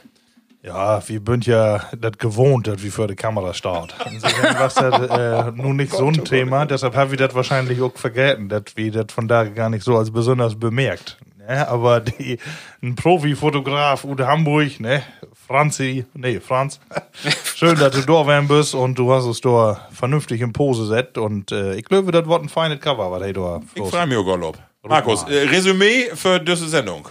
Ja, wir sind ja das gewohnt, dass wir vor der Kamera starten. Insofern war das äh, nun nicht so ein Thema, deshalb habe ich das wahrscheinlich auch vergessen, dass wir das von da gar nicht so als besonders bemerkt. Ne? Aber die, ein Profi-Fotograf Ude Hamburg, ne, Franzi, nee, Franz, schön, dass du da werden bist und du hast es da vernünftig in Pose set und äh, ich glaube, das wird ein feines Cover, was hey da Ich freue mich auch, Gottlob. Markus, äh, Resümee für diese Sendung.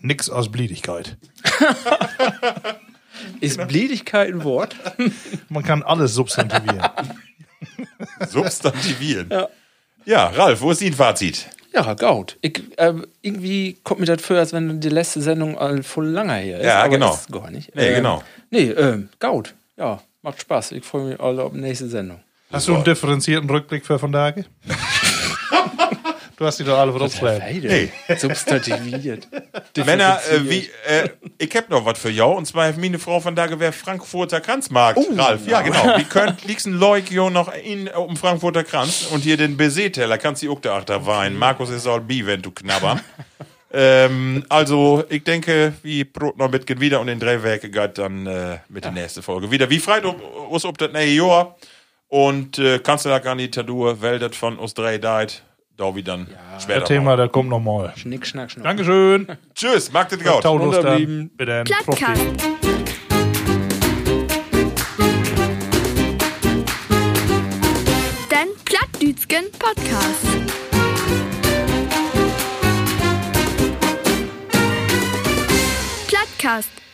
Nix aus Bliedigkeit. Ist Bledigkeit ein Wort? Man kann alles substantivieren. Substantivieren. ja. ja, Ralf, wo ist dein Fazit? Ja, Gaut. Ich, äh, irgendwie kommt mir das vor, als wenn die letzte Sendung all voll langer her ist. Ja, aber genau. Ist gar nicht. Nee, Äh, genau. Nee, ähm, Gaut. Ja, macht Spaß. Ich freue mich alle auf die nächste Sendung. Hast du einen differenzierten Rückblick für von Tage? du hast die doch alle draufgeschlagen. Hey. Substantiviert. Männer, äh, wie, äh, ich hab noch was für jou, und zwar hat meine Frau von da gewähr Frankfurter Kranzmarkt. Oh, Ralf, ja, genau. Wie könnt, liegst ein Leuk jo noch in, dem Frankfurter Kranz und hier den Baiser-Teller kannst du auch da achter weinen. Markus ist all bi, wenn du knabbern. ähm, also, ich denke, wie Brot noch mitgehen wieder und in drei Werke geht dann äh, mit der nächsten Folge wieder. Wie freit uns ob das neue Jahr und äh, kannst du da gar nicht tadur, weil das von uns drei deit, Dauvi dann ja, schwer. Das Thema, der kommt nochmal. Schnick, schnack, schnuck. Dankeschön. Tschüss, mag das gut. Unterblieben. Bitte. Dein Plattdütschen Podcast. Plattcast.